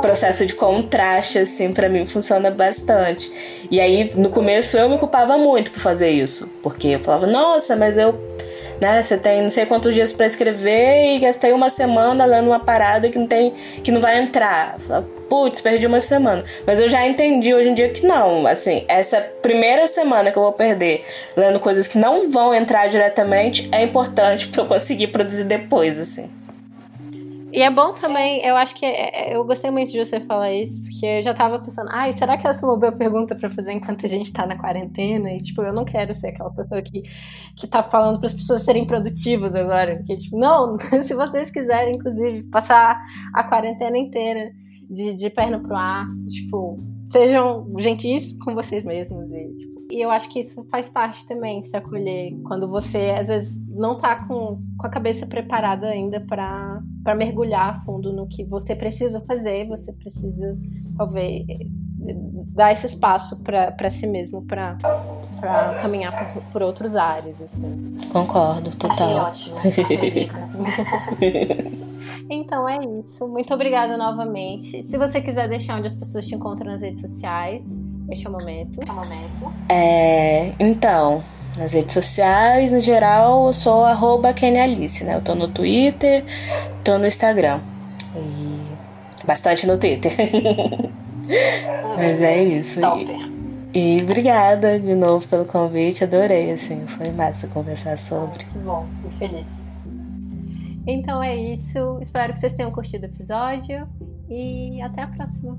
processo de contraste, assim, para mim funciona bastante. E aí, no começo, eu me culpava muito por fazer isso. Porque eu falava, nossa, mas eu né? Você tem não sei quantos dias para escrever e gastei uma semana lendo uma parada que não tem, que não vai entrar. Putz, perdi uma semana. Mas eu já entendi hoje em dia que não. Assim, essa primeira semana que eu vou perder lendo coisas que não vão entrar diretamente é importante para eu conseguir produzir depois, assim. E é bom também, eu acho que é, é, eu gostei muito de você falar isso, porque eu já tava pensando, ai, será que essa é uma boa pergunta para fazer enquanto a gente tá na quarentena? E, tipo, eu não quero ser aquela pessoa que, que tá falando para as pessoas serem produtivas agora. Porque, tipo, não, se vocês quiserem, inclusive, passar a quarentena inteira de, de perna pro ar, tipo, sejam gentis com vocês mesmos e, tipo, e eu acho que isso faz parte também, se acolher quando você às vezes não tá com, com a cabeça preparada ainda para mergulhar a fundo no que você precisa fazer, você precisa talvez dar esse espaço para si mesmo para caminhar por, por outros ares assim. Concordo, total. Achei ótimo. Então é isso. Muito obrigada novamente. Se você quiser deixar onde as pessoas te encontram nas redes sociais, este é o momento. É o momento. É, então, nas redes sociais, em geral, eu sou arroba Alice, né? Eu tô no Twitter, tô no Instagram. E bastante no Twitter. Mas é isso. E, e obrigada de novo pelo convite, adorei, assim, foi massa conversar sobre. Que bom, fico feliz. Então é isso. Espero que vocês tenham curtido o episódio e até a próxima.